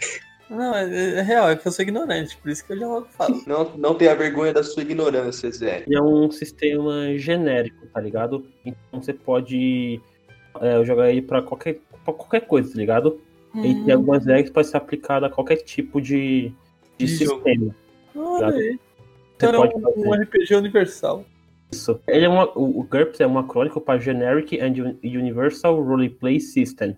Não, é, é real, é que eu sou ignorante, por isso que eu já logo falo. Não, não tenha vergonha da sua ignorância, Zé. É um sistema genérico, tá ligado? Então você pode é, jogar ele pra qualquer, pra qualquer coisa, tá ligado? Ele tem algumas regras que podem ser aplicadas a qualquer tipo de, de De sistema. Olha aí. Você Então era pode um, fazer um RPG universal. Isso. Ele é uma, o, GURPS é um acrônico para Generic and Un- Universal Roleplay System.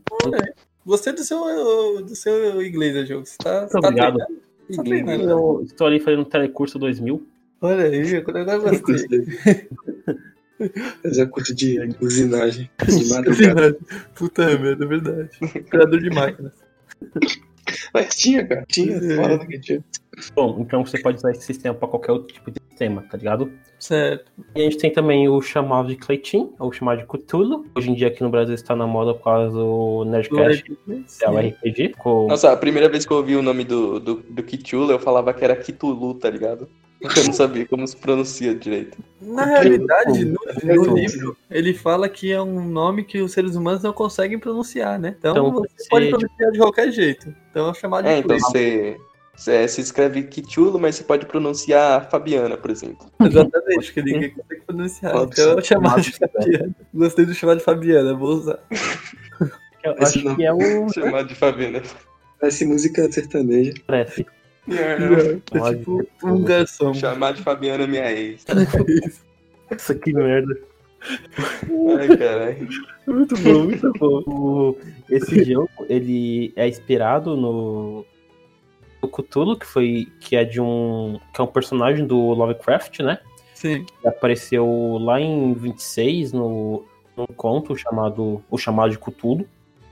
Gostei do seu, do seu inglês, jogo. Você tá, você tá obrigado. treinando? Tá treinando. Eu estou ali fazendo telecurso 2000. Olha aí, agora eu gostei. Fazer curso de usinagem de madrugada. Puta merda, é verdade. Criador de máquinas. Mas tinha, cara. Tinha. Fala que tinha. Bom, então você pode usar esse sistema para qualquer outro tipo de sistema, tá ligado? Certo. E a gente tem também o chamado de Cleitin, ou chamado de Cthulhu. Hoje em dia aqui no Brasil está na moda por causa do Nerdcast, que é o RPG. Com... Nossa, a primeira vez que eu ouvi o nome do, do, do Kitula, eu falava que era Kitulu, tá ligado? Eu não sabia como se pronuncia direito. Na realidade, no, no livro, ele fala que é um nome que os seres humanos não conseguem pronunciar, né? Então, Então, você você- pode pronunciar de qualquer jeito. Então é chamado de É, então você, você se escreve Kitulo, mas você pode pronunciar Fabiana, por exemplo. Exatamente, que ninguém consegue pronunciar. Pode Então é chamado de Fabiana. Gostei do chamado de Fabiana, vou usar. Eu Esse acho que é o. Chamado de Fabiana. Parece música sertaneja. Parece. É tipo um garçom. Chamar de Fabiana minha ex. Isso que merda. Ai, caralho. Muito bom, muito bom. O- esse jogo, ele é inspirado no, no Cthulhu, que foi que é de um que é um personagem do Lovecraft, né? Sim. Que apareceu lá em 26 no num conto chamado O Chamado de Cthulhu.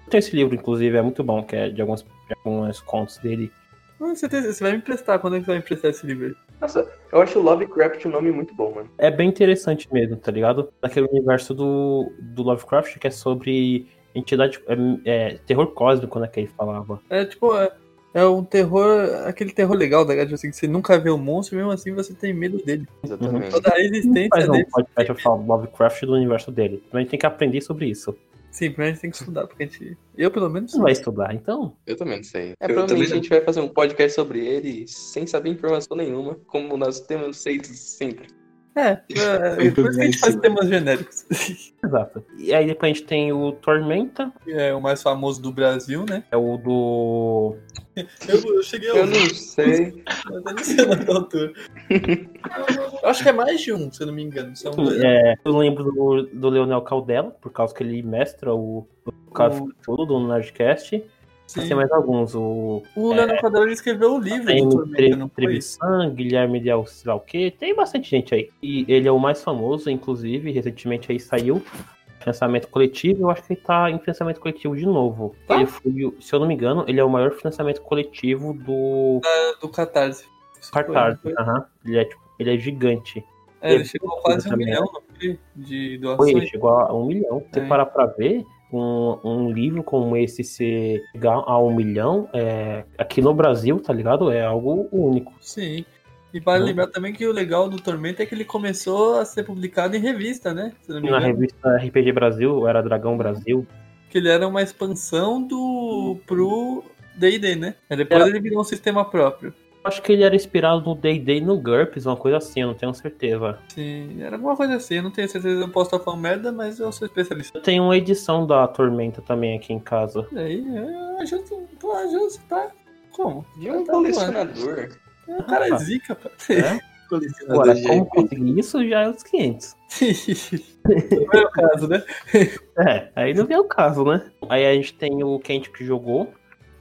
Tem esse livro, inclusive, é muito bom, que é de alguns, de alguns contos dele. Você, tem- você vai me emprestar, quando é que você vai me emprestar esse livro? Nossa, eu acho Lovecraft um nome muito bom, mano. É bem interessante mesmo, tá ligado? Naquele universo do, do Lovecraft que é sobre entidade. É, é, terror cósmico, né? Que ele falava. É tipo, é, é um terror, aquele terror legal, tá ligado? Assim, que você nunca vê o monstro, mesmo assim você tem medo dele. Exatamente. Toda a existência Faz um dele. podcast pra falar Lovecraft do universo dele. Então a gente tem que aprender sobre isso. Sim, primeiro a gente tem que estudar, porque a gente. Eu, pelo menos. Não vai estudar, então. Eu também não sei. É, Eu provavelmente a gente vai fazer um podcast sobre ele sem saber informação nenhuma, como nós temos feito sempre. É, é, é por isso que a gente faz temas genéricos. Exato. E aí depois a gente tem o Tormenta, É o mais famoso do Brasil, né? é o do. Eu, eu cheguei a Eu não sei. eu não sei o nome autor. Eu acho que é mais de um, se eu não me engano. São dois. É, eu lembro do, do Leonel Caldela, por causa que ele mestra o, o todo do Nerdcast. Sim. Tem mais alguns. O O Leonardo Cadelo escreveu o livro Tem do Tormenta, foi? Trevisan, Guilherme Del sei lá o quê. Tem bastante gente aí. E ele é o mais famoso, inclusive, recentemente aí saiu. Financiamento coletivo, eu acho que ele tá em financiamento coletivo de novo. Tá. Ele foi, se eu não me engano, ele é o maior financiamento coletivo do Do Catarse. Foi, Aham. Ele é tipo, ele é gigante. É, ele chegou a quase um Também, milhão foi? de Foi, doações. ele chegou a um milhão. Se você É. parar pra ver, um, um livro como esse se chegar a um milhão, é, aqui no Brasil, tá ligado? É algo único. Sim. E vale Uhum. lembrar também que o legal do Tormenta é que ele começou a ser publicado em revista, né? Na revista RPG Brasil, era Dragão Brasil, Que ele era uma expansão do pro D&D, né? Aí depois ele virou um sistema próprio. Acho que ele era inspirado no D&D e no GURPS, uma coisa assim, eu não tenho certeza. Sim, era alguma coisa assim. Eu não tenho certeza, eu posso estar falando merda, mas eu sou especialista. Eu tenho uma edição da Tormenta também aqui em casa. E aí, eu ajudo, pô, ajudo, tá? Como? De um Tá colecionador. O cara é zica, pá. É? Colecionador Agora, como conseguir isso já é os 500. Não é o caso, né? É, aí não vem o caso, né? Aí a gente tem o que a gente jogou.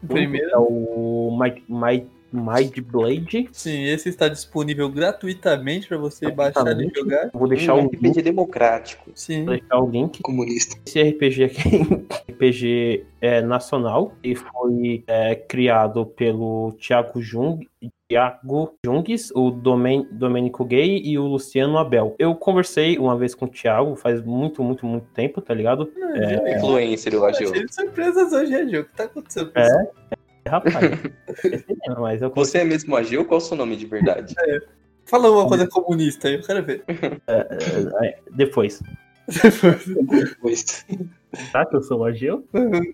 O primeiro. que É o Might, Might, Might Blade. Sim, esse está disponível gratuitamente para você baixar e jogar. Vou deixar, um o link, RPG democrático. Sim. vou deixar o link. Comunista. Esse RPG aqui é RPG é, nacional e foi é, criado pelo Thiago Jung, Thiago Jungs, o Domen, Domênico Gay e o Luciano Abel. Eu conversei uma vez com o Thiago, faz muito, muito, muito tempo, tá ligado? É... Influencer, eu acho. Cheio de surpresas hoje, é, Gil. O que tá acontecendo? É, é, rapaz. esse mesmo, mas eu Você é mesmo Agil? Qual é o seu nome de verdade? Fala uma coisa comunista aí, eu quero ver. é, é, depois. Pois. Tá que eu sou o Ageu?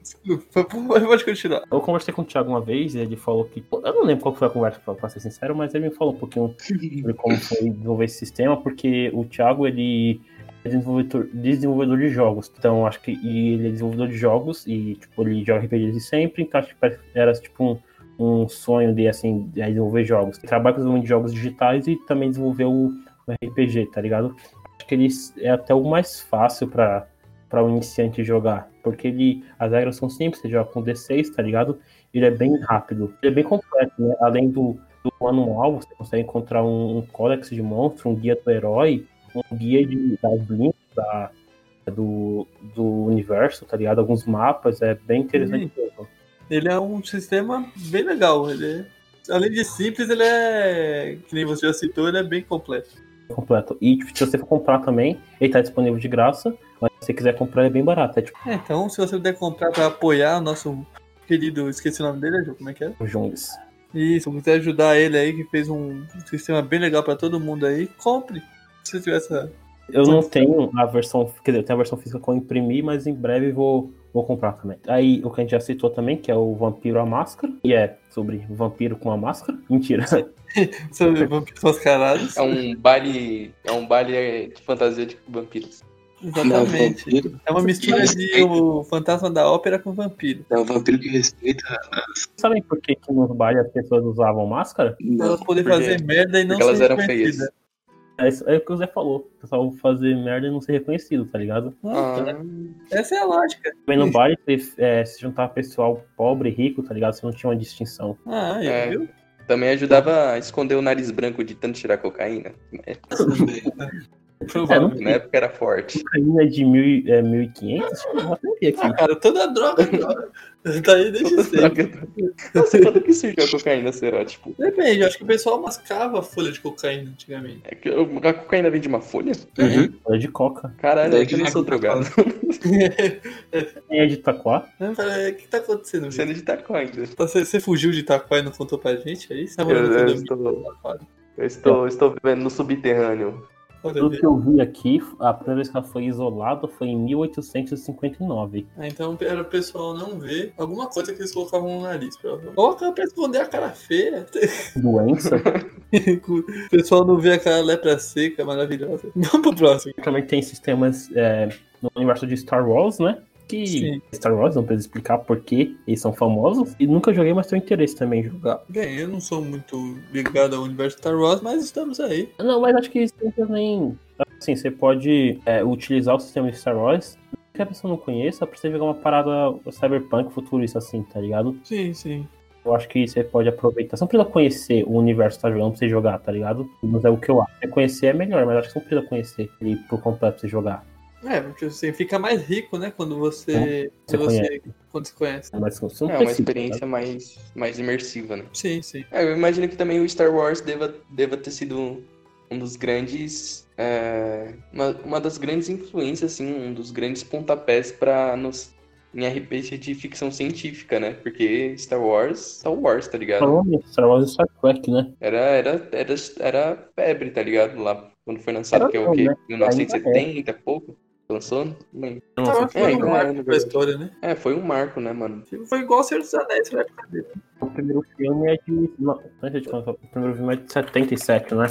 Desculpa, pode continuar. Eu conversei com o Thiago uma vez e ele falou que. Eu não lembro qual foi a conversa, pra ser sincero, mas ele me falou um pouquinho sobre como foi desenvolver esse sistema, porque o Thiago, ele é desenvolvedor, desenvolvedor de jogos. Então, acho que ele é desenvolvedor de jogos e, tipo, ele joga RPG desde sempre, então acho que era, tipo, um, um sonho dele, assim, de desenvolver jogos. Ele trabalha com desenvolvimento de jogos digitais e também desenvolveu o o RPG, tá ligado? Acho que ele é até o mais fácil pra, pra um iniciante jogar, porque ele, as regras são simples, você joga com D6, tá ligado? Ele é bem rápido, ele é bem completo, né? Além do, do manual, você consegue encontrar um, um códex de monstro, um guia do herói, um guia de, das linhas da, do, do universo, tá ligado? Alguns mapas, é bem interessante. Ele é um sistema bem legal. Ele é- Além de simples, ele é. Que nem você já citou, ele é bem completo. completo. E tipo, se você for comprar também, ele tá disponível de graça, mas se você quiser comprar, ele é bem barato. É tipo É, então, se você puder comprar pra apoiar o nosso querido. Esqueci o nome dele, como é que é? o Jungs. Isso, se quiser ajudar ele aí, que fez um sistema bem legal pra todo mundo aí, compre. Se tiver essa. Eu não tenho a versão, quer dizer, eu tenho a versão física que eu imprimi, mas em breve vou, vou comprar também. Aí, o que a gente já citou também, que é o Vampiro à Máscara, e é sobre vampiro com a máscara. Mentira. Sobre vampiros mascarados. É um baile. É um baile de fantasia de vampiros. Exatamente. Não, vampiro. É uma mistura de o fantasma da ópera com vampiro. É um vampiro que respeita. Sabem por que, que nos bailes as pessoas usavam máscara? Pra Não, elas poderem fazer merda e não porque elas ser eram feias. É, isso- é o que o Zé falou. O pessoal fazer merda e não ser reconhecido, tá ligado? Ah, Ah, Essa é a lógica. Também no baile, se, é, se juntar pessoal pobre e rico, tá ligado? Você não tinha uma distinção. Ah, É. viu? também ajudava a esconder o nariz branco de tanto tirar cocaína. É, Provavelmente. Na época era forte. Cocaína de mil, é, 1500? Eu vou até ver aqui. Ah, cara, toda droga, droga. Tá aí desde sempre. Não sei quando que surgiu a cocaína, será? Tipo, Depende, eu acho que o pessoal mascava folha de cocaína antigamente. é que a cocaína vem de uma folha? Uhum. É de coca. Caralho, Daí é que eu não que sou drogado. Quem é de Itaquá? O que tá acontecendo? Vitor? Sendo de taco ainda. Você, você fugiu de Itaquá e não contou pra gente? É isso? Tá Eu, eu estou, eu estou, estou vivendo no subterrâneo. Pelo que eu vi aqui, a primeira vez que ela foi isolada foi em 1859. Ah, então era o pessoal não ver alguma coisa que eles colocavam no nariz. provavelmente. Coloca pra esconder a cara feia. Doença. o pessoal não vê aquela lepra seca maravilhosa. Vamos pro próximo. Também tem sistemas é, no universo de Star Wars, né? Que Sim. Star Wars, não precisa explicar por que eles são famosos. E nunca joguei, mas tenho interesse também em jogar. Bem, eu não sou muito ligado ao universo Star Wars, mas estamos aí. Não, mas acho que isso também. Assim, você pode é, utilizar o sistema de Star Wars. Que a pessoa não conheça, pra você jogar uma parada cyberpunk futurista assim, tá ligado? Sim, sim. Eu acho que você pode aproveitar. Você não precisa conhecer o universo que tá jogando pra você jogar, tá ligado? Mas é o que eu acho. Você conhecer é melhor, mas acho que você não precisa conhecer ele por completo pra você jogar. É, porque assim, fica mais rico, né? Quando você. Você Quando você, conhece. quando você conhece. Mas você não É uma precisa, experiência mais, mais imersiva, né? Sim, sim. É, eu imagino que também o Star Wars deva, deva ter sido um dos grandes. é, uma, uma das grandes influências, assim, um dos grandes pontapés para nos. Em RPG de ficção científica, né? Porque Star Wars, Star Wars, tá ligado? Star Wars e Star Trek, né? Era, era, era, era febre, tá ligado? Lá quando foi lançado, Era que é o quê? né? 1970 pouco? Lançou? Não lembro. Eu Wars se é, foi um então é, marco pra história, né? É, foi um marco, né, mano? Foi igual o Senhor dos Anéis na época dele. o primeiro filme é de. Não, não sei de quando, o primeiro filme é de 77, né?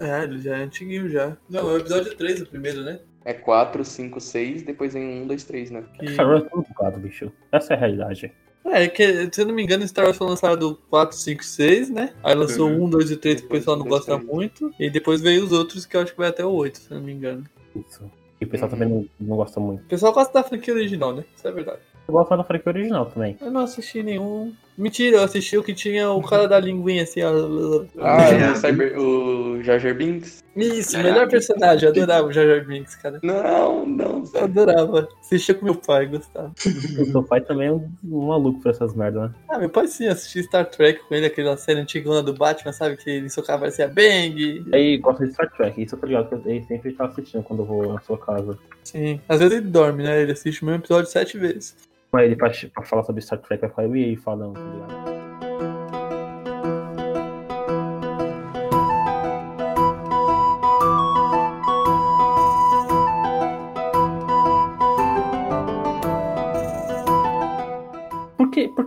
É, ele já é antiguinho já. Não, é o episódio 3 o primeiro, né? É 4, 5, 6, depois vem 1, 2, 3, né? Que- Star Wars é tudo bugado, bicho. Essa é a realidade. É, que, se eu não me engano, Star Wars foi lançado 4, 5, 6, né? Aí lançou Uhum. 1, 2 e 3 que o pessoal não gosta muito. E depois veio os outros que eu acho que vai até o 8, se eu não me engano. Isso. E o pessoal Uhum. também não, não gosta muito. O pessoal gosta da franquia original, né? Isso é verdade. Eu gosto da franquia original também. Eu não assisti nenhum. Mentira, eu assisti o que tinha o cara da linguinha assim, ó. Ah, É. o, Cyber, o Jar Jar Binks? Isso, melhor personagem, eu adorava o Jar Jar Binks, cara. Não, não, Eu adorava. Assistia com meu pai, gostava. O seu pai também é um, um maluco por essas merdas, né? Ah, meu pai sim, assisti Star Trek com ele, aquela série antigona do Batman, sabe? Que ele socava parecia Bang. Aí gosta de Star Trek, isso eu tô ligado, que ele sempre tá assistindo quando eu vou na sua casa. Sim. Às vezes ele dorme, né? Ele assiste o mesmo episódio sete vezes. Ele pra, pra falar sobre Star Trek vai ficar eu e ele falando, tá ligado?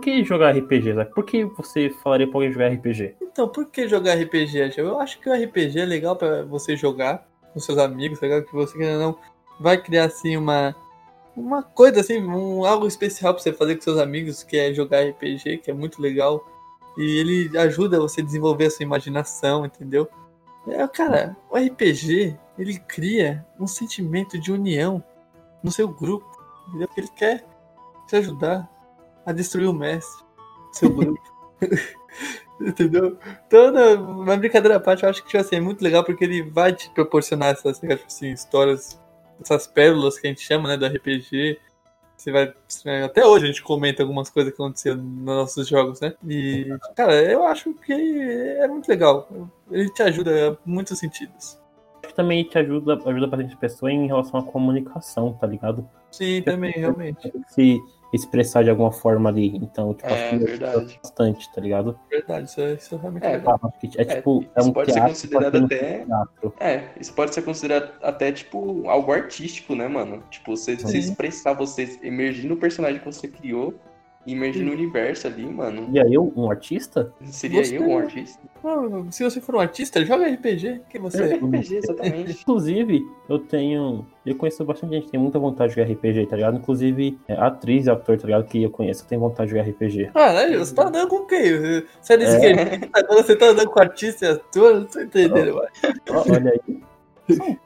Por que, jogar RPG, Zé? Por que você falaria pra alguém jogar RPG? Então, por que jogar RPG? Eu acho que o RPG é legal pra você jogar com seus amigos, tá ligado? Que você ou não vai criar assim uma uma coisa assim, um, algo especial pra você fazer com seus amigos, que é jogar RPG, que é muito legal. E ele ajuda você a desenvolver a sua imaginação, entendeu? É, cara, o RPG, ele cria um sentimento de união no seu grupo, entendeu? Porque ele quer te ajudar a destruir o mestre, seu grupo. entendeu? Na, na brincadeira à parte, eu acho que tipo assim, é muito legal porque ele vai te proporcionar essas tipo assim, histórias, essas pérolas que a gente chama né, do RPG. Você vai. Até hoje a gente comenta algumas coisas que aconteceram nos nossos jogos, né? E, cara, eu acho que é muito legal. Ele te ajuda em muitos sentidos. Acho que também te ajuda, ajuda bastante a pessoa em relação à comunicação, tá ligado? Sim, também, realmente. Se expressar de alguma forma ali. Então, tipo, É, acho que verdade. bastante, tá ligado? Verdade, isso é, isso é realmente É, legal. É, é tipo, é, isso um pode ser teatro, considerado só que até- não é isso pode ser considerado até, tipo, algo artístico, né, mano? Tipo, você, você expressar, você emergir no personagem que você criou e emergir no universo ali, mano. E aí, eu, um artista? Seria Você- eu um artista? Ah, se você for um artista, joga RPG. Que você é? RPG, exatamente. Inclusive, eu tenho. Eu conheço bastante gente que tem muita vontade de jogar RPG, tá ligado? Inclusive, é, atriz e ator, tá ligado? Que eu conheço, tem vontade de jogar RPG. Caralho, você tá andando com quem? Você é desse É. que agora você tá andando com artista e ator? Não tô entendendo, mano. Ó, olha aí.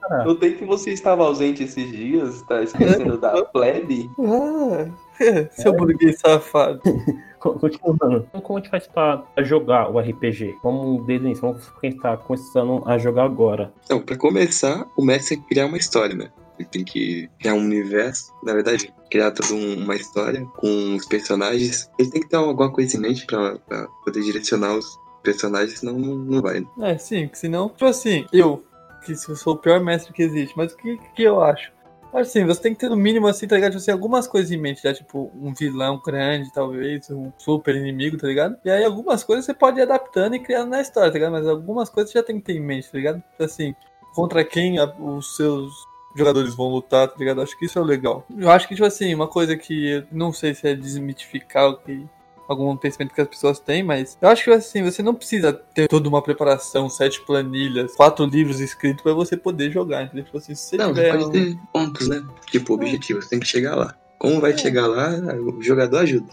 Cara. Notei que você estava ausente esses dias, tá esquecendo da plebe. Ah, seu burguês safado. Co- Continuando. Então, como a gente faz pra jogar o RPG? Vamos desde o início, vamos quem tá começando a jogar agora. Então, pra começar, o mestre tem que criar uma história, né? Ele tem que criar um universo, na verdade, criar toda um- uma história com os personagens. Ele tem que ter alguma coisa em mente pra, pra poder direcionar os personagens, senão não, não vai. né? É, sim, que senão, tipo assim, eu, que se eu sou o pior mestre que existe, mas o que, que eu acho? Assim, você tem que ter no mínimo, assim, tá ligado? Tipo assim, algumas coisas em mente, né? Tipo, um vilão grande, talvez, um super inimigo, tá ligado? E aí algumas coisas você pode ir adaptando e criando na história, tá ligado? Mas algumas coisas você já tem que ter em mente, tá ligado? Tipo Assim, contra quem a- os seus jogadores vão lutar, tá ligado? Acho que isso é legal. Eu acho que, tipo assim, uma coisa que não sei se é desmitificar o que algum pensamento que as pessoas têm, mas eu acho que assim, você não precisa ter toda uma preparação, sete planilhas, quatro livros escritos pra você poder jogar, entendeu? Tipo assim, se você Não, você tiver pode um- ter pontos, né? Tipo, objetivos, tem que chegar lá. Como vai chegar lá, o jogador ajuda.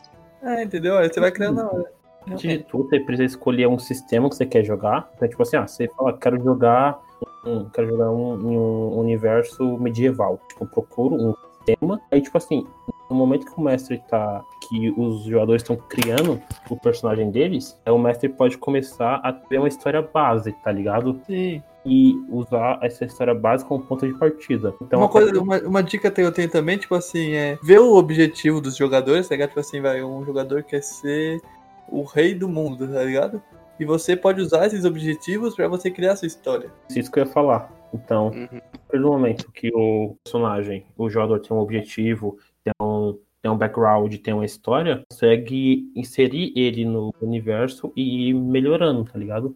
É, entendeu? Aí você vai criando na hora. Antes de tudo, você precisa escolher um sistema que você quer jogar. Então, tipo assim, ah, você fala, quero jogar um, quero jogar um, em um universo medieval. Tipo, procuro um sistema. Aí, tipo assim, no momento que o mestre tá. que os jogadores estão criando o personagem deles, aí o mestre pode começar a ter uma história base, tá ligado? Sim. E usar essa história base como ponto de partida. Então, uma coisa, partir- uma, uma dica que eu tenho também, tipo assim, é ver o objetivo dos jogadores, tá ligado? Tipo assim, vai, um jogador quer ser o rei do mundo, tá ligado? E você pode usar esses objetivos pra você criar a sua história. Isso que eu ia falar. Então, Uhum. do momento que o personagem, o jogador tem um objetivo, tem um, tem um background, tem uma história, consegue inserir ele no universo e ir melhorando, tá ligado?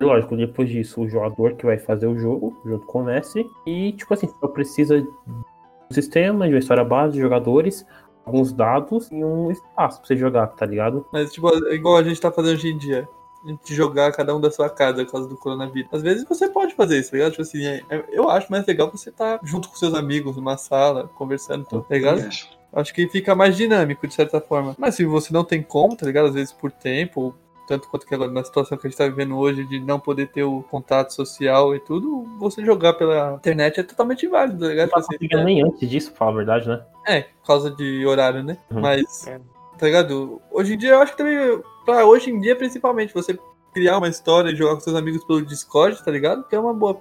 Lógico, depois disso, o jogador que vai fazer o jogo, junto com o mestre, e, tipo assim, só precisa de um sistema, de uma história base, de jogadores, alguns dados e um espaço pra você jogar, tá ligado? Mas, tipo, igual a gente tá fazendo hoje em dia. A gente jogar cada um da sua casa por causa do coronavírus. Às vezes você pode fazer isso, tá ligado? Tipo assim, é- é- eu acho mais legal você estar junto com seus amigos numa sala, conversando, tá ligado? Eu acho. Acho que fica mais dinâmico, de certa forma. Mas se você não tem como, tá ligado? Às vezes por tempo, tanto quanto que agora na situação que a gente tá vivendo hoje, de não poder ter o contato social e tudo, você jogar pela internet é totalmente válido, tá ligado? Não tá Tipo assim, conseguindo nem antes disso, pra falar a verdade, né? é, por causa de horário, né? Uhum. Mas É. tá ligado? Hoje em dia, eu acho que também, pra hoje em dia, principalmente, você criar uma história e jogar com seus amigos pelo Discord, tá ligado? Que é uma boa.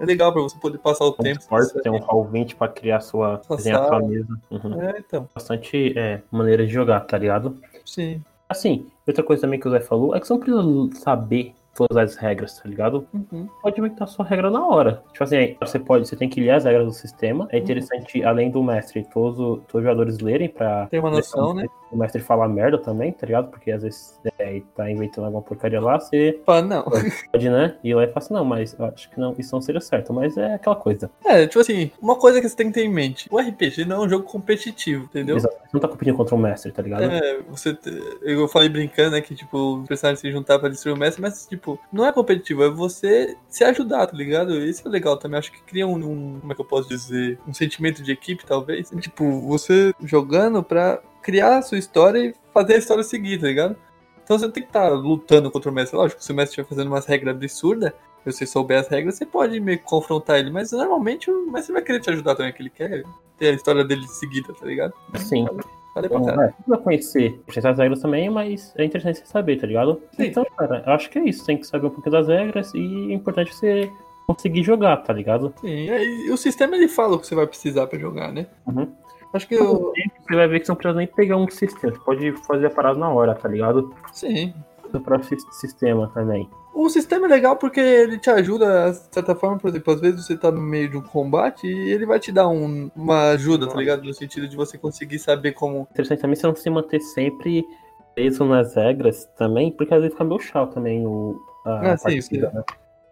É legal pra você poder passar o Um tempo. Discord, tem um Hall 20 pra criar sua, desenhar sua mesa. Uhum. É, então. Bastante é, maneira de jogar, tá ligado? Sim. Assim, outra coisa também que o Zé falou é que você não precisa saber todas as regras, tá ligado? Uhum. Pode inventar sua regra na hora. Tipo assim, você pode, você tem que ler as regras do sistema. É interessante, além do mestre, todos, todos os jogadores lerem pra. Tem uma noção, né? O mestre falar merda também, tá ligado? Porque às vezes é, tá inventando alguma porcaria lá, você Pá, não. pode, né? E lá e fala assim, não, mas eu acho que não, isso não seria certo. Mas é aquela coisa. É, tipo assim, uma coisa que você tem que ter em mente: o RPG não é um jogo competitivo, entendeu? Exato. Você não tá competindo contra o mestre, tá ligado? É, você. Eu falei brincando, né? Que, tipo, os personagens se juntar pra destruir o mestre, mas, tipo, não é competitivo, é você se ajudar, tá ligado? Isso é legal também. Acho que cria um, um- Como é que eu posso dizer? Um sentimento de equipe, talvez. Tipo, você jogando pra criar a sua história e fazer a história seguir, tá ligado? Então você não tem que estar lutando contra o mestre. Lógico, se o mestre estiver fazendo umas regras absurdas, se você souber as regras, você pode meio que confrontar ele. Mas normalmente o mestre vai querer te ajudar também, que ele quer ter a história dele seguida, tá ligado? Sim. Valeu pra Então, caralho. é, precisa conhecer essas regras também, mas é interessante você saber, tá ligado? Sim. Então, cara, eu acho que é isso. Tem que saber um pouco das regras e é importante você conseguir jogar, tá ligado? Sim, e o sistema ele fala o que você vai precisar pra jogar, né? Uhum. Acho que eu. Você vai ver que você não precisa nem pegar um sistema. Você pode fazer a parada na hora, tá ligado? Sim. Do próprio sis- sistema também. O sistema é legal porque ele te ajuda, de certa forma, por exemplo, às vezes você tá no meio de um combate e ele vai te dar um- uma ajuda, tá ligado? No sentido de você conseguir saber como. Interessante também você não se manter sempre preso nas regras também, porque às vezes fica meio chato também o. A Ah, sim, sim. né?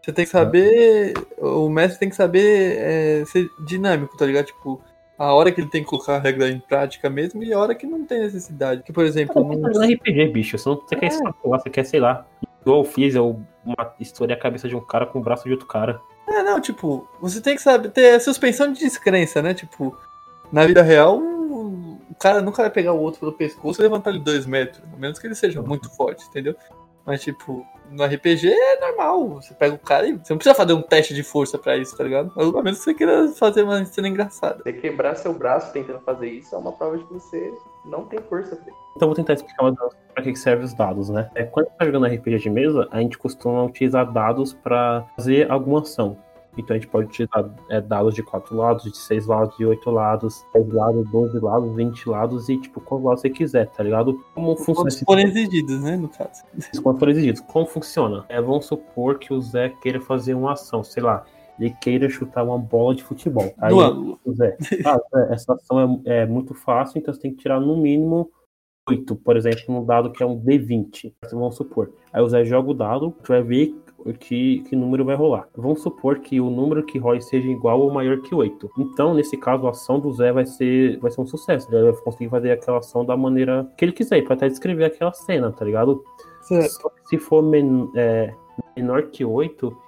Você tem que saber. O mestre tem que saber é, ser dinâmico, tá ligado? Tipo, a hora que ele tem que colocar a regra em prática mesmo e a hora que não tem necessidade. Que, por exemplo, tá num- jogando RPG, bicho. Você, não, você quer É. escapular, você quer, sei lá, igual eu fiz, eu uma história a cabeça de um cara com o braço de outro cara. É, não, tipo, você tem que saber ter a suspensão de descrença, né? Tipo, na vida real, o cara nunca vai pegar o outro pelo pescoço e levantar ele dois metros, a menos que ele seja muito forte, entendeu? Mas, tipo, no RPG é normal. Você pega o cara e você não precisa fazer um teste de força pra isso, tá ligado? A menos que você queira fazer uma cena engraçada. Você quebrar seu braço tentando fazer isso é uma prova de que você não tem força. filho. Então eu vou tentar explicar mais menos pra que serve os dados, né? É, quando a gente tá jogando RPG de mesa, a gente costuma utilizar dados pra fazer alguma ação. Então a gente pode utilizar é, dados de 4 lados, de 6 lados, de 8 lados, 10 lados, 12 lados, 20 lados e tipo, quantos lados você quiser, tá ligado? Como funciona Quantos forem exigidos, né, no caso. Isso quando for exigido. Como funciona? É, vamos supor que o Zé queira fazer uma ação, sei lá, ele queira chutar uma bola de futebol. Aí No ângulo. o Zé, ah, Zé, essa ação é, é muito fácil, então você tem que tirar no mínimo 8, por exemplo, num dado que é um D20. Vamos supor. Aí o Zé joga o dado, tu vai ver que, que número vai rolar. Vamos supor que o número que rola seja igual ou maior que 8. Então, nesse caso, a ação do Zé vai ser, vai ser um sucesso. Ele vai conseguir fazer aquela ação da maneira que ele quiser, para até descrever aquela cena, tá ligado? Certo. Só que se for men- é, menor que 8, então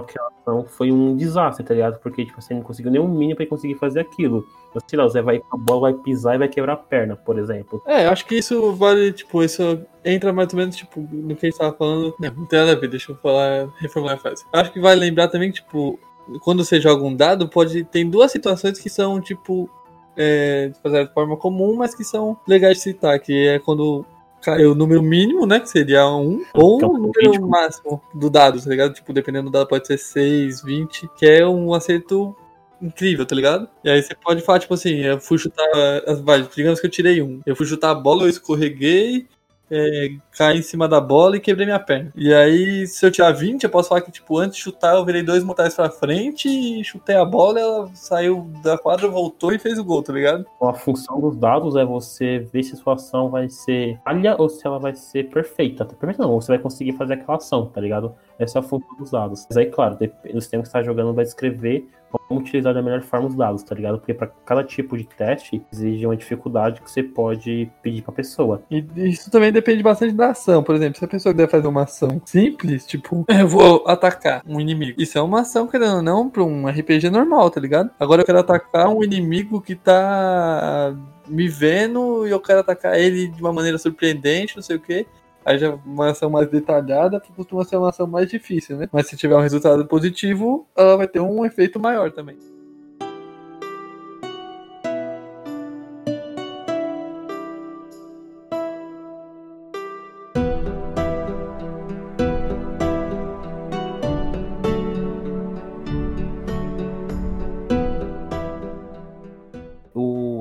aquela ação foi um desastre, tá ligado? Porque, tipo, você não conseguiu nem um mínimo pra conseguir fazer aquilo. Então, sei lá, o Zé vai com a bola, vai pisar e vai quebrar a perna, por exemplo. É, acho que isso vale, tipo, isso entra mais ou menos, tipo, no que a gente tava falando. Não, não tem nada a ver, deixa eu falar, reformular a frase. Acho que vale lembrar também que, tipo, quando você joga um dado, pode. Tem duas situações que são, tipo, é, de fazer de forma comum, mas que são legais de citar, que é quando o número mínimo, né? Que seria um, ou o número máximo do dado, tá ligado? Tipo, dependendo do dado, pode ser 6, 20, que é um acerto incrível, tá ligado? E aí você pode falar, tipo assim, eu fui chutar. as- Vai, digamos que eu tirei um. Eu fui chutar a bola, eu escorreguei, é, em cima da bola e quebrei minha perna. E aí, se eu tirar 20, eu posso falar que, tipo, antes de chutar, eu virei dois mortais pra frente e chutei a bola, ela saiu da quadra, voltou e fez o gol, tá ligado? A função dos dados é você ver se sua ação vai ser falha ou se ela vai ser perfeita. Perfeita não, ou você vai conseguir fazer aquela ação, tá ligado? Essa é a função dos dados. Mas aí, claro, o sistema que você está jogando vai descrever como utilizar da melhor forma os dados, tá ligado? Porque para cada tipo de teste exige uma dificuldade que você pode pedir pra pessoa. E isso também depende bastante da ação. Por exemplo, se a pessoa quiser fazer uma ação simples, tipo, eu vou atacar um inimigo. Isso é uma ação, querendo ou não, pra um RPG normal, tá ligado? Agora eu quero atacar um inimigo que tá me vendo e eu quero atacar ele de uma maneira surpreendente, não sei o quê. Aí já uma ação mais detalhada costuma ser uma ação mais difícil, né? Mas se tiver um resultado positivo, ela vai ter um efeito maior também.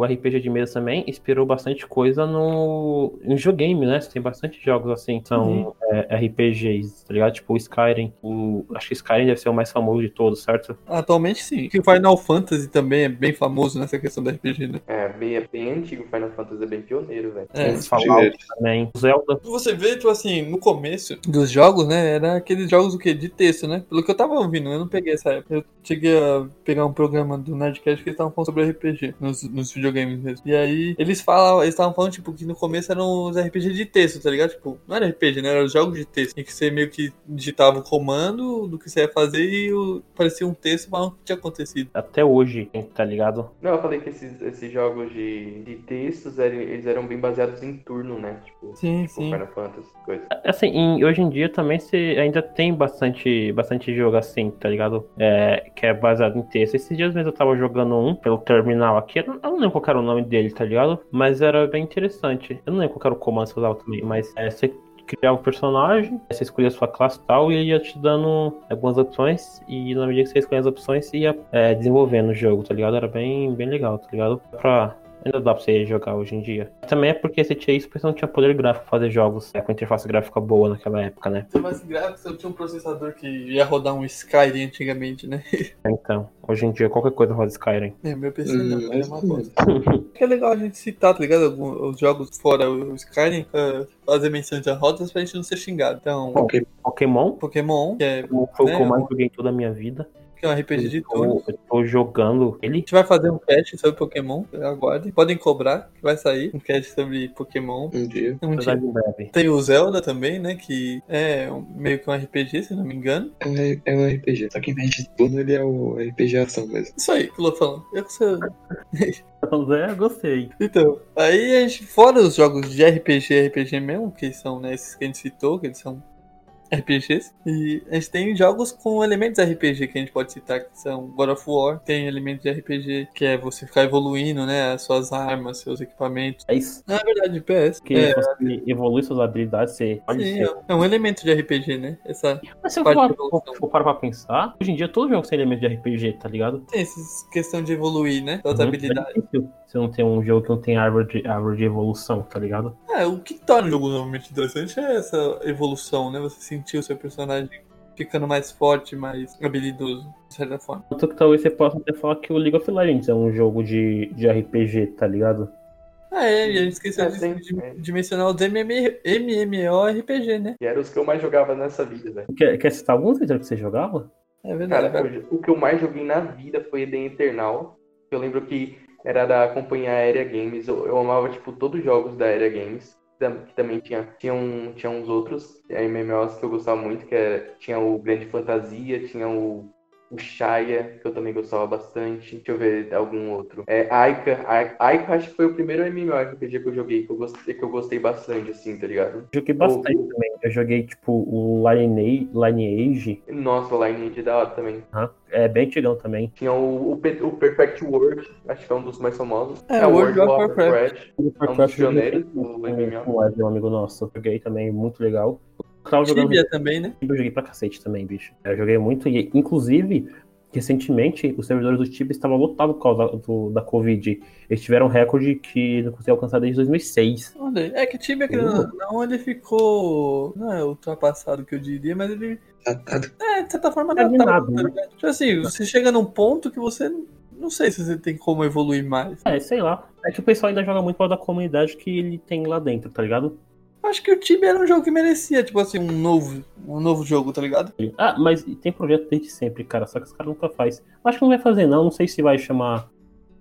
RPG de mesa também inspirou bastante coisa no em videogame, né? Tem bastante jogos assim, que são é, RPGs, tá ligado? Tipo o Skyrim. O, acho que Skyrim deve ser o mais famoso de todos, certo? Atualmente sim. O Final Fantasy também é bem famoso nessa questão da RPG, né? É, bem, é bem antigo. Final Fantasy é bem pioneiro, velho. É. Tem Fallout também. O Zelda. Você vê, tipo assim, no começo dos jogos, né? Era aqueles jogos o quê? De texto, né? Pelo que eu tava ouvindo, eu não peguei essa época. Eu cheguei a pegar um programa do Nerdcast que eles estavam falando sobre RPG nos, nos videogames mesmo. E aí eles falavam, eles estavam falando, tipo, que no começo eram os RPG de texto, tá ligado? Tipo, não era RPG, né? Eram os jogos de texto. Em que você meio que digitava o comando do que você ia fazer e o, parecia um texto falando o que tinha acontecido. Até hoje, tá ligado? Não, eu falei que esses, esses jogos de, de textos, eram- eles eram bem baseados em turno, né? Tipo, Sim, tipo sim. Final Fantasy, coisa. Assim, em- hoje em dia também se ainda tem bastante, bastante jogo assim, tá ligado? É, que é baseado em texto. Esses dias mesmo eu tava jogando um pelo terminal aqui. Eu não, eu não lembro qual era o nome dele, tá ligado? Mas era bem interessante. Eu não lembro qual era o comando que você usava também, mas é, você criava o personagem, você escolhia a sua classe tal, e ele ia te dando algumas opções, e na medida que você escolhia as opções, você ia é, desenvolvendo o jogo, tá ligado? Era bem, bem legal, tá ligado? Pra Ainda dá pra você jogar hoje em dia. Também é porque você tinha isso porque você não tinha poder gráfico pra fazer jogos é, com interface gráfica boa naquela época, né? Mais gráfico, eu tinha um processador que ia rodar um Skyrim antigamente, né? Então, hoje em dia qualquer coisa roda Skyrim. É, meu PC Hum, não, é uma que é legal a gente citar, tá ligado? Alguns os jogos fora o Skyrim, uh, fazer menção de rodas pra gente não ser xingado. Então, Bom, Pokémon Pokémon, que é, foi o que eu Né, mais o- joguei em toda a minha vida. Que é um RPG de Eu turno. tô, eu tô jogando ele. A gente vai fazer um cast sobre Pokémon, aguardem. Podem cobrar, que vai sair um cast sobre Pokémon. Um dia. Um dia. Tem o Zelda também, né? Que é um- meio que um RPG, se não me engano. É um, é um RPG. Só que em vez de turno, ele é o RPG ação mesmo. Isso aí que eu tô falando. Eu que sou- Então, é, eu gostei. Então, aí a gente, fora os jogos de RPG RPG mesmo, que são né, esses que a gente citou, que eles são RPGs, e a gente tem jogos com elementos RPG que a gente pode citar, que são God of War, tem elementos de RPG que é você ficar evoluindo, né, as suas armas, seus equipamentos. É isso. Na verdade, PS. Que É, você evolui suas habilidades, você pode sim, é um elemento de RPG, né? Essa Mas se eu for, parar pra pensar, hoje em dia todo jogo tem elemento de RPG, tá ligado? tem essa questão de evoluir, né? Suas Uhum. habilidades. É você não tem um jogo que não tem árvore de, árvore de evolução, tá ligado? É, o que torna o jogo normalmente interessante é essa evolução, né? Você sentir o seu personagem ficando mais forte, mais habilidoso, de certa forma. Tanto que talvez você possa até falar que o League of Legends é um jogo de, de RPG, tá ligado? Ah, é, e a gente esqueceu É, de, de- de mencionar os MM, MMORPG, né? E eram os que eu mais jogava nessa vida, velho. Quer, quer citar alguns Vitor, que você jogava? É verdade. Cara, o- o que eu mais joguei na vida foi Eden Eternal. Eu lembro que era da companhia Aérea Games. Eu, eu amava, tipo, todos os jogos da Aérea Games. Que também tinha, tinha, um, tinha uns outros MMOs que eu gostava muito, que era, tinha o Grande Fantasia, tinha o, o Shaya, que eu também gostava bastante. Deixa eu ver algum outro. É, Aika. Ai- Aika acho que foi o primeiro MMORPG que eu joguei, que eu gostei, que eu gostei bastante, assim, tá ligado? Joguei bastante O- também. Eu joguei, tipo, o Lineage, Lineage Nossa, o Lineage é da hora também. aham, é bem antigão também. Tinha o, o, o Perfect World, acho que é um dos mais famosos. É, o World of Warcraft. O É um dos pioneiros do MMO. um amigo nosso. Joguei também, muito legal. Tava jogando Tibia também, né? Tibia, eu joguei pra cacete também, bicho. Eu joguei muito e, inclusive, recentemente, os servidores do Tibia estavam lotados por causa do- da Covid. Eles tiveram um recorde que não conseguiu alcançar desde 2006. Olha, aí. é que Tibia, querendo ou não, ele ficou. Não é ultrapassado que eu diria, mas ele. É, de certa forma, Stagnado, adaptado, tá né? ligado? Tipo assim, você chega num ponto que você. Não sei se você tem como evoluir mais. É, sei lá. É que o pessoal ainda joga muito por causa da comunidade que ele tem lá dentro, tá ligado? Acho que o Tibia era um jogo que merecia, tipo assim, um novo, um novo jogo, tá ligado? Ah, mas tem projeto desde sempre, cara. Só que os caras nunca faz. Acho que não vai fazer, não. Não sei se vai chamar.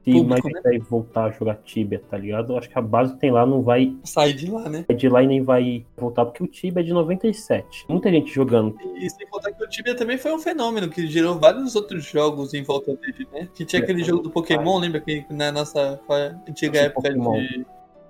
Se Público, mais né? voltar a jogar Tibia, tá ligado? Acho que a base que tem lá não vai. Sair de lá, né? De lá e nem vai voltar, porque o Tibia é de 97. Muita gente jogando. E sem contar que o Tibia também foi um fenômeno que gerou vários outros jogos em volta dele, né? Que tinha É. aquele jogo do Pokémon, lembra que na nossa antiga Esse época Pokémon. de,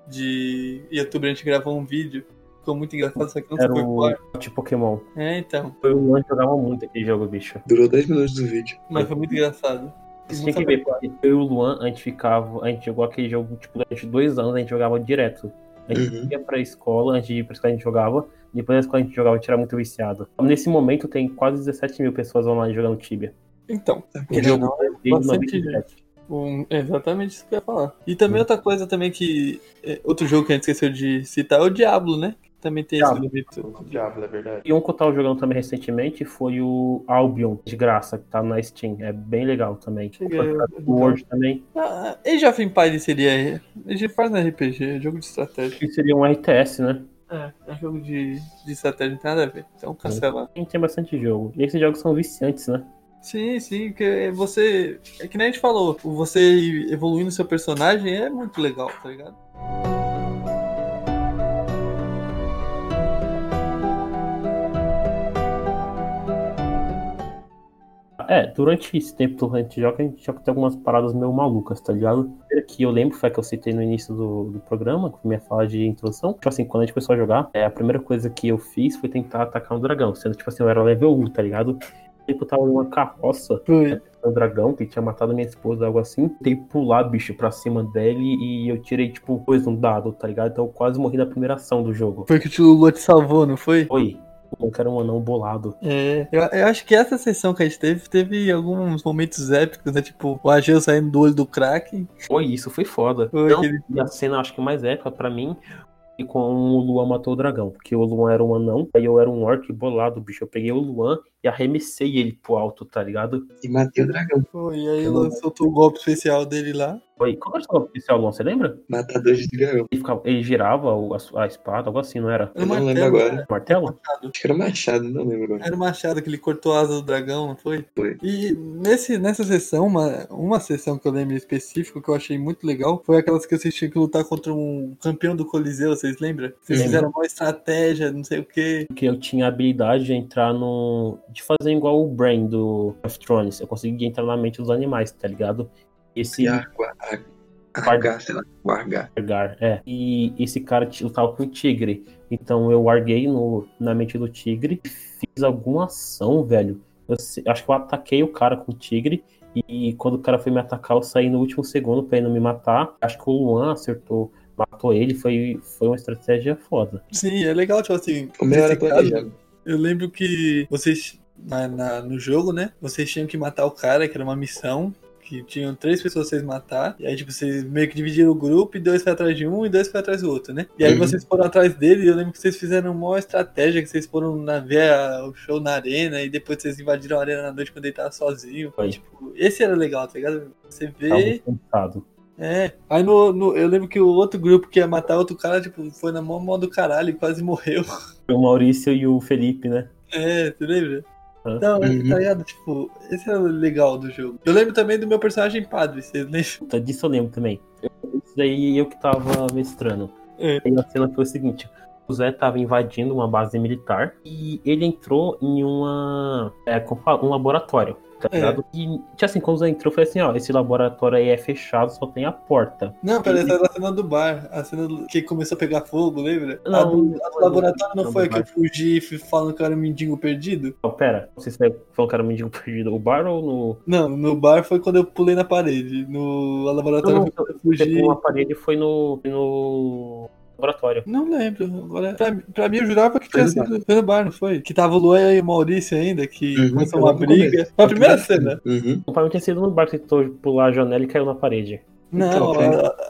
de YouTube a gente gravou um vídeo. Ficou muito engraçado, só que não Era foi o tipo Pokémon. É, então. Foi o Luan que jogava muito aquele jogo, bicho. Durou 10 minutos do vídeo. Mas foi muito engraçado. Você Não tinha que ver, porque eu e o Luan, a gente ficava. A gente jogou aquele jogo, tipo, durante dois anos, a gente jogava direto. A gente Uhum. ia pra escola, antes de ir pra escola a gente jogava. Depois da escola a gente jogava, a gente era muito viciado. Nesse momento tem quase 17 mil pessoas online jogando Tibia. Então. Querendo ou não, Desde bastante 97. Um, é exatamente isso que eu ia falar. E também outra coisa também que. é, outro jogo que a gente esqueceu de citar é o Diablo, né? Que também tem esse Diablo. elemento. O Diablo, é verdade. E um que eu tava jogando também recentemente foi o Albion, de graça, que tá na Steam. É bem legal também. O Word também. Ah, Age of Empires seria. Age of Empires não é RPG, é jogo de estratégia. Que seria um RTS, né? É, é jogo de, de estratégia, não tem nada a ver. Então cancela. Tem, tem bastante jogo. E esses jogos são viciantes, né? Sim, sim, porque você. É que nem a gente falou, você evoluindo seu personagem é muito legal, tá ligado? É, durante esse tempo que a gente joga, a gente joga tem algumas paradas meio malucas, tá ligado? Que eu lembro foi a que eu citei no início do, do programa, foi minha fala de introdução. Tipo assim, quando a gente começou a jogar, é, a primeira coisa que eu fiz foi tentar atacar um dragão, sendo tipo assim, eu era level 1, tá ligado? Tipo, eu tava numa carroça, Foi. um dragão que tinha matado minha esposa, algo assim. Tentei pular, bicho, pra cima dele e eu tirei, tipo, coisa no dado, tá ligado? Então eu quase morri na primeira ação do jogo. Foi que o Lula te salvou, não foi? Foi. Eu quero um anão bolado. É, eu, eu acho que essa sessão que a gente teve, teve alguns momentos épicos, né? Tipo, o Ageu saindo do olho do Kraken. Foi isso, foi foda. Foi Não, aquele- E a cena, acho que mais épica pra mim, e com o Luan matou o dragão. Porque o Luan era um anão, aí eu era um orc bolado, bicho. Eu peguei o Luan e arremessei ele pro alto, tá ligado? E matei o dragão. Foi, e aí soltou o golpe especial dele lá. Foi. Qual era o seu oficial, Luan? Você lembra? Matador de dragão. Ele, ficava, ele girava o- a, a espada, algo assim, não era? Era Eu não martelo, lembro agora. né? Martelo? Machado. Acho que era machado, não lembro agora. Era o machado que ele cortou a asa do dragão, não foi? Foi. E nesse, nessa sessão, uma, uma sessão que eu lembro específica, que eu achei muito legal, foi aquelas que vocês tinham que lutar contra um campeão do Coliseu, vocês lembram? Vocês Lembro. fizeram uma estratégia, não sei o quê. Porque eu tinha a habilidade de entrar no. De fazer igual o Brain do of Thrones. Eu conseguia entrar na mente dos animais, tá ligado? Esse. E argar, sei lá, argar. Argar, é. E esse cara lutava com o tigre. Então eu larguei no, na mente do tigre, fiz alguma ação, velho. Eu acho que eu ataquei o cara com o tigre. E quando o cara foi me atacar, eu saí no último segundo pra ele não me matar. Acho que o Luan acertou, matou ele. Foi, foi uma estratégia foda. Sim, é legal, tipo assim. O meu era planejado. Eu lembro que vocês, na, na- no jogo, né? Vocês tinham que matar o cara, que era uma missão. Que tinham três pessoas pra vocês matar. E aí, tipo, vocês meio que dividiram o grupo e dois foi atrás de um e dois foi atrás do outro, né? E aí Uhum. vocês foram atrás dele e eu lembro que vocês fizeram uma estratégia, que vocês foram na, ver a- o show na arena e depois vocês invadiram a arena na noite quando ele tava sozinho. Foi. Tipo, esse era legal, tá ligado? Você vê. É. Aí no, no- eu lembro que o outro grupo que ia matar outro cara, tipo, foi na mão, mão do caralho e quase morreu. Foi o Maurício e o Felipe, né? É, tu lembra? Não, Uhum. tá ligado? Tipo, esse é o legal do jogo. Eu lembro também do meu personagem padre, vocês lembram? Puta, disso eu lembro também. Isso daí eu que tava mestrando. É. Aí a cena foi o seguinte: o Zé tava invadindo uma base militar e ele entrou em uma. É, um laboratório. Tá É. ligado? E, tipo assim, quando Zé entrou, foi assim: ó, esse laboratório aí é fechado, só tem a porta. Não, pera, essa era a cena do bar. A cena do- que começou a pegar fogo, lembra? a Não, do, não a do laboratório não do foi que eu fugi e fui falando que eu era um mendigo perdido? Não, pera, não você falou que era um mendigo perdido no bar ou no. Não, no bar foi quando eu pulei na parede. No laboratório Não, foi quando eu fugi. uma parede foi no. no laboratório. Não lembro. Agora, pra, pra mim, eu jurava que tinha no sido no bar, não foi? Que tava o Luan e o Maurício ainda, que Uhum, começou uma briga. Foi a primeira cena. Uhum. O pai tinha sido no bar que tentou pular a janela e caiu na parede. Não, Então,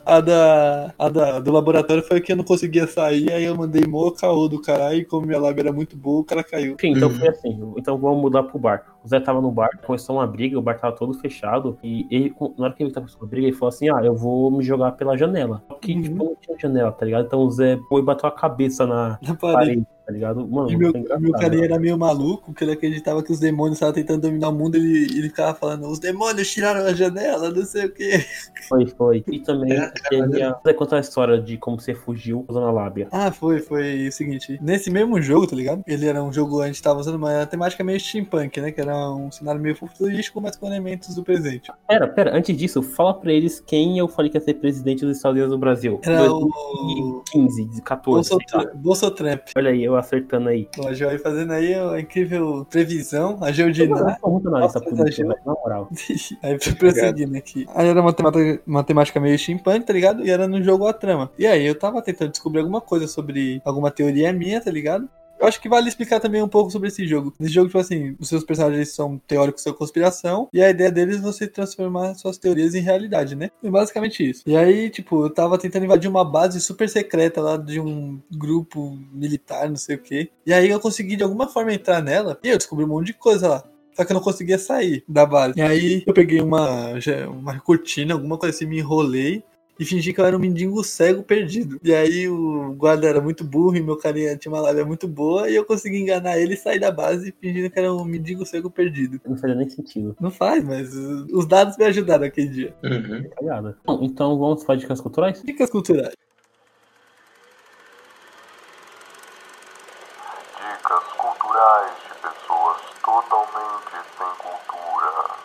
a, a da, a da do laboratório foi que eu não conseguia sair, aí eu mandei mó caô do caralho, e como minha lábia era muito boa, o cara caiu. Enfim, então Uhum. foi assim. Então vamos mudar pro bar. O Zé tava no bar, começou uma briga, o bar tava todo fechado. E ele, na hora que ele tava com a briga, ele falou assim: Ah, eu vou me jogar pela janela. Só que, Uhum. tipo, não tinha janela, tá ligado? Então o Zé foi e bateu a cabeça na Na parede. parede, tá ligado? Mano, E meu, meu carinha era meio maluco, porque ele acreditava que os demônios estavam tentando dominar o mundo, ele, ele ficava falando, os demônios tiraram a janela, não sei o quê. Foi, foi. E também É, teve a. Contar a história de como você fugiu usando a lábia. Ah, foi, foi o seguinte, nesse mesmo jogo, tá ligado? Ele era um jogo, a gente tava usando uma temática meio steampunk, né? Que era um cenário meio futurístico, mas com elementos do presente. Pera, pera, antes disso, fala pra eles quem eu falei que ia ser presidente dos Estados Unidos do Brasil. Era o 2015, 14. sei lá. Bolsotramp. Bolsotramp. Olha aí, eu acertando aí. A Joy fazendo aí uma incrível previsão, a Eu não sou muito na moral. Aí fui prosseguindo aqui. Aí era uma temática, uma temática meio steampunk, tá ligado? E era no jogo a trama. E aí eu tava tentando descobrir alguma coisa sobre alguma teoria minha, tá ligado? Eu acho que vale explicar também um pouco sobre esse jogo. Nesse jogo, tipo assim, os seus personagens são teóricos da conspiração, e a ideia deles é você transformar suas teorias em realidade, né? É basicamente isso. E aí, tipo, eu tava tentando invadir uma base super secreta lá de um grupo militar, não sei o quê. E aí eu consegui de alguma forma entrar nela, e eu descobri um monte de coisa lá. Só que eu não conseguia sair da base. E aí eu peguei uma, uma cortina, alguma coisa assim, me enrolei e fingi que eu era um mendigo cego perdido. E aí o guarda era muito burro e meu carinha tinha uma lábia muito boa e eu consegui enganar ele e sair da base fingindo que era um mendigo cego perdido. Não fazia nem sentido. Não faz, mas uh, os dados me ajudaram aquele dia. Uhum. Bom, então vamos para dicas culturais? Dicas culturais. Dicas culturais de pessoas totalmente sem cultura.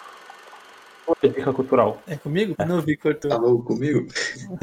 Qual é a dica cultural? É comigo? Não vi, cortou. Falou comigo?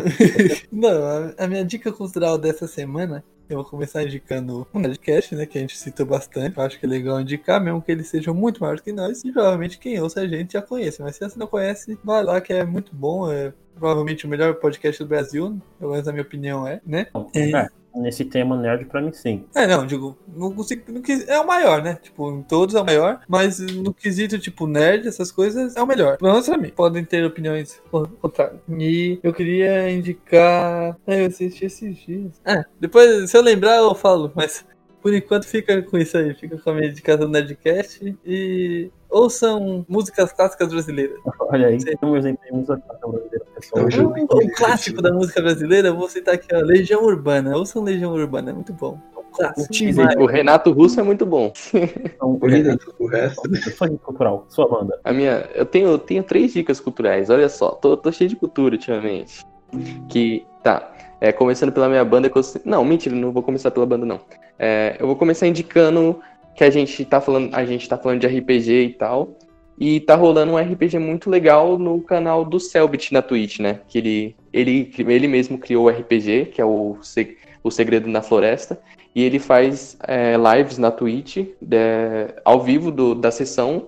Não, a, minha dica cultural dessa semana, eu vou começar indicando um Nerdcast, né? Que a gente citou bastante. Eu acho que é legal indicar, mesmo que eles sejam muito maiores que nós. E provavelmente quem ouça a gente já conhece. Mas se você não conhece, vai lá que é muito bom. É provavelmente o melhor podcast do Brasil. Pelo menos na minha opinião é, né? É. é, nesse tema nerd pra mim sim. É, não, digo, no, consigo- quis- é o maior, né? Tipo, em todos é o maior, mas no quesito, tipo, nerd, essas coisas, é o melhor. Pelo menos pra mim. Podem ter opiniões con- contrárias. E eu queria indicar. É, eu assisti esses dias. É, depois, se eu lembrar, eu falo, mas por enquanto fica com isso aí. Fica com a minha indicação do Nerdcast e. Ouçam músicas clássicas brasileiras. Olha aí, um exemplo de música clássica brasileira, pessoal. Um jogo Um clássico da música brasileira, eu vou citar aqui, ó, Legião Urbana. Ouçam Legião Urbana, é muito bom. É um clássico. Teaser. O Renato Russo é muito bom. Então, O Renato, o resto. Sua dica cultural, sua banda. A minha, eu tenho, eu tenho três dicas culturais. Olha só, tô, tô cheio de cultura ultimamente. Que tá, é, começando pela minha banda não, mentira, não vou começar pela banda não. É, eu vou começar indicando que a gente tá falando, a gente tá falando de RPG e tal. E tá rolando um RPG muito legal no canal do Selbit na Twitch, né? Que ele, ele, ele mesmo criou o RPG, que é o, o Segredo na Floresta. E ele faz é, lives na Twitch, é, ao vivo do- da sessão,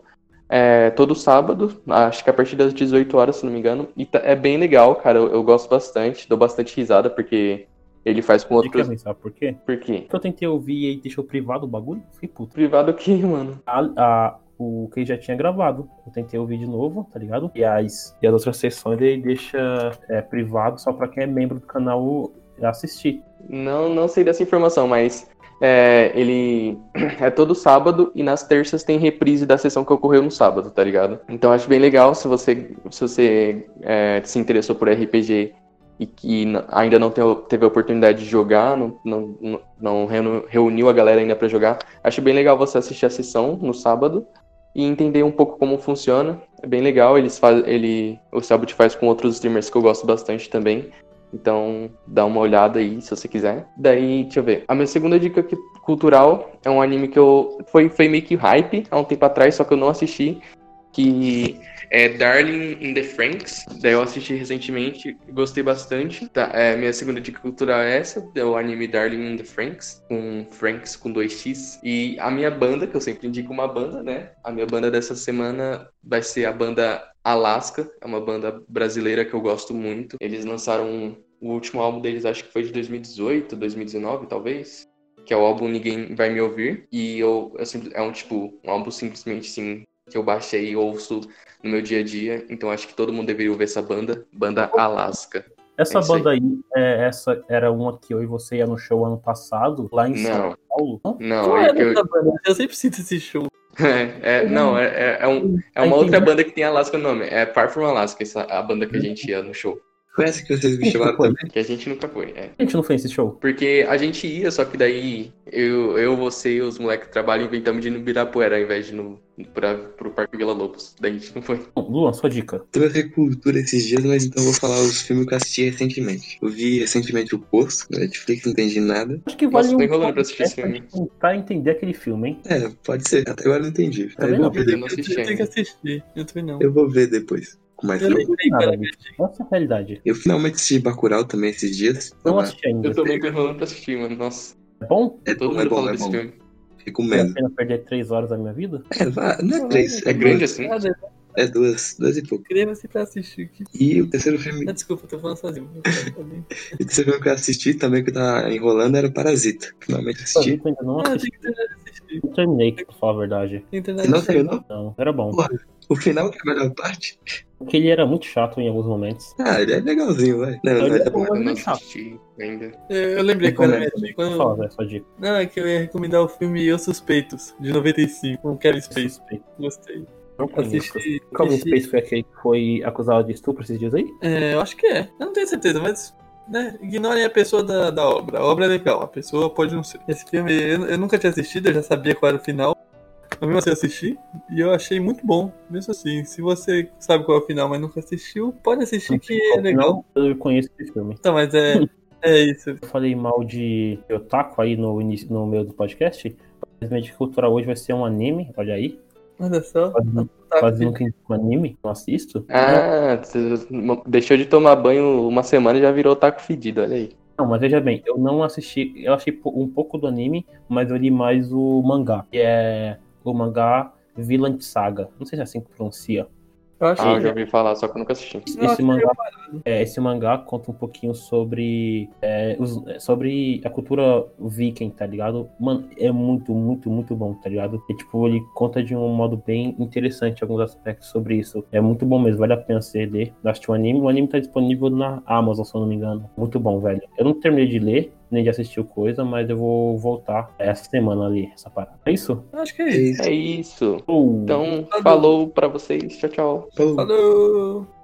é, todo sábado, acho que a partir das 18 horas, se não me engano. E tá- é bem legal, cara. Eu, eu gosto bastante, dou bastante risada, porque ele faz com outros. ruim, sabe por quê? Por quê? Porque eu tentei ouvir e deixou privado o bagulho, fiquei puto. Privado aqui, mano. A, a- o que já tinha gravado, eu tentei ouvir de novo, tá ligado? E as, e as outras sessões ele deixa é, privado só pra quem é membro do canal assistir. Não, não sei dessa informação, mas é, ele é todo sábado e nas terças tem reprise da sessão que ocorreu no sábado, tá ligado? Então acho bem legal se você, se você é, se interessou por RPG e que ainda não teve, a oportunidade de jogar, não, não, não- reuniu a galera ainda pra jogar. Acho bem legal você assistir a sessão no sábado e entender um pouco como funciona. É bem legal, eles faz, ele, o Selbit faz com outros streamers que eu gosto bastante também. Então, dá uma olhada aí, se você quiser. Daí, deixa eu ver. A minha segunda dica aqui, cultural é um anime que eu... Foi, foi meio que hype há um tempo atrás, só que eu não assisti. Que é Darling in the Franks. Daí eu assisti recentemente, gostei bastante. Tá, é, minha segunda dica cultural é essa, é o anime Darling in the Franks, com Franks com 2x. E a minha banda, que eu sempre indico uma banda, né? A minha banda dessa semana vai ser a banda Alaska, é uma banda brasileira que eu gosto muito. Eles lançaram um- o último álbum deles, acho que foi de 2018, 2019, talvez. Que é o álbum Ninguém Vai Me Ouvir. E eu, eu é um tipo, um álbum simplesmente assim, que eu baixei e ouço no meu dia a dia. Então acho que todo mundo deveria ouvir essa banda, banda Alaska. Essa É banda aí, é, essa era uma que eu e você ia no show ano passado, lá em São Não. Paulo. Não, Qual é eu, banda? Eu sempre cito esse show. é, é- não, é, é, é um- é uma outra banda que tem Alaska no nome. É Far From Alaska, essa, a banda que a gente ia no show. Foi essa que vocês me chamaram também? Que a gente nunca foi, é. A gente não foi nesse show. Porque a gente ia, só que daí eu, eu você e os moleques que trabalham inventamos de ir no Ibirapuera ao invés de ir no, pra, pro Parque Vila Lobos. Daí a gente não foi. Bom, Luan, sua dica. Trouxe cultura esses dias, mas então eu vou falar os filmes que eu assisti recentemente. Eu vi recentemente O Poço, na Netflix, não entendi nada. Acho que Nossa, vale tô um enrolando pra assistir esse filme. pra entender aquele filme, hein? É, pode ser. Até agora eu não entendi. Também eu, não. vou ver Eu não depois. assisti Eu tenho que assistir. Eu também não. eu vou ver depois. Mais Eu calma. lembrei, Nada, cara. bicho. Essa é a realidade. Eu finalmente assisti Bacurau também esses dias. Não Tava- assisti ainda. Eu também tô enrolando pra assistir, mano. Nossa, É bom? É todo bom, é mundo bom, fala é desse bom. filme. Vale a Recomendo. perder três horas da minha vida? É, não é três. É grande assim? Nada, É duas, duas e pouco. Inscreva-se pra assistir. Que... E o terceiro filme, Ah, desculpa, tô falando sozinho. o terceiro filme que eu assisti também que eu tava enrolando era o Parasita. Finalmente assisti. Eu ainda não Ah, assisti, tem que terminar de assistir. não terminei, pra falar a verdade. Você não assistir. terminou? Não, era bom. Porra, o final que é a melhor parte? Porque ele era muito chato em alguns momentos. Ah, ele é legalzinho, vai. Não, não, Ele é é bom. Eu não chato. assisti ainda. Eu, eu lembrei Recomendo. dica. Quando- Fala, dica. Não, é que eu ia recomendar o filme Os Suspeitos, de 95, com Kevin Space. Gostei. Não conheço. Assisti. Calvin assisti- Space foi aquele que foi acusado de estupro esses dias aí? É, eu acho que é. Eu não tenho certeza, mas. Né, ignorem a pessoa da, da obra. A obra é legal, a pessoa pode não ser. Esse filme eu, eu nunca tinha assistido, eu já sabia qual era o final. Mesmo assim eu assisti e eu achei muito bom. Mesmo assim, se você sabe qual é o final, mas nunca assistiu, pode assistir que é legal. Eu conheço esse filme. Então, mas é, é isso. Eu falei mal de otaku aí no, início, no meio do podcast. Mas minha dica cultural hoje vai ser um anime, olha aí. Olha só. Quase, Tá, quase nunca indico um anime, não assisto. Ah, você deixou de tomar banho uma semana e já virou taco fedido, olha aí. Não, mas veja bem, eu não assisti, eu achei um pouco do anime, mas eu li mais o mangá, que é o mangá Villain Saga. Não sei se é assim que pronuncia. Eu acho Ah, eu que já ouvi falar, só que eu nunca assisti. Esse mangá, é, esse mangá conta um pouquinho sobre, é, os- sobre a cultura viking, tá ligado? Mano, é muito, muito, muito bom, tá ligado? E, tipo, ele conta de um modo bem interessante alguns aspectos sobre isso. É muito bom mesmo, vale a pena você ler, assistir o anime. O anime tá disponível na Amazon, se eu não me engano. Muito bom, velho. Eu não terminei de ler, nem de assistir o coisa, mas eu vou voltar essa semana ali, essa parada. É isso? acho que é isso. É isso. Uh. Então, falou pra vocês. Tchau, tchau. Falou. Falou!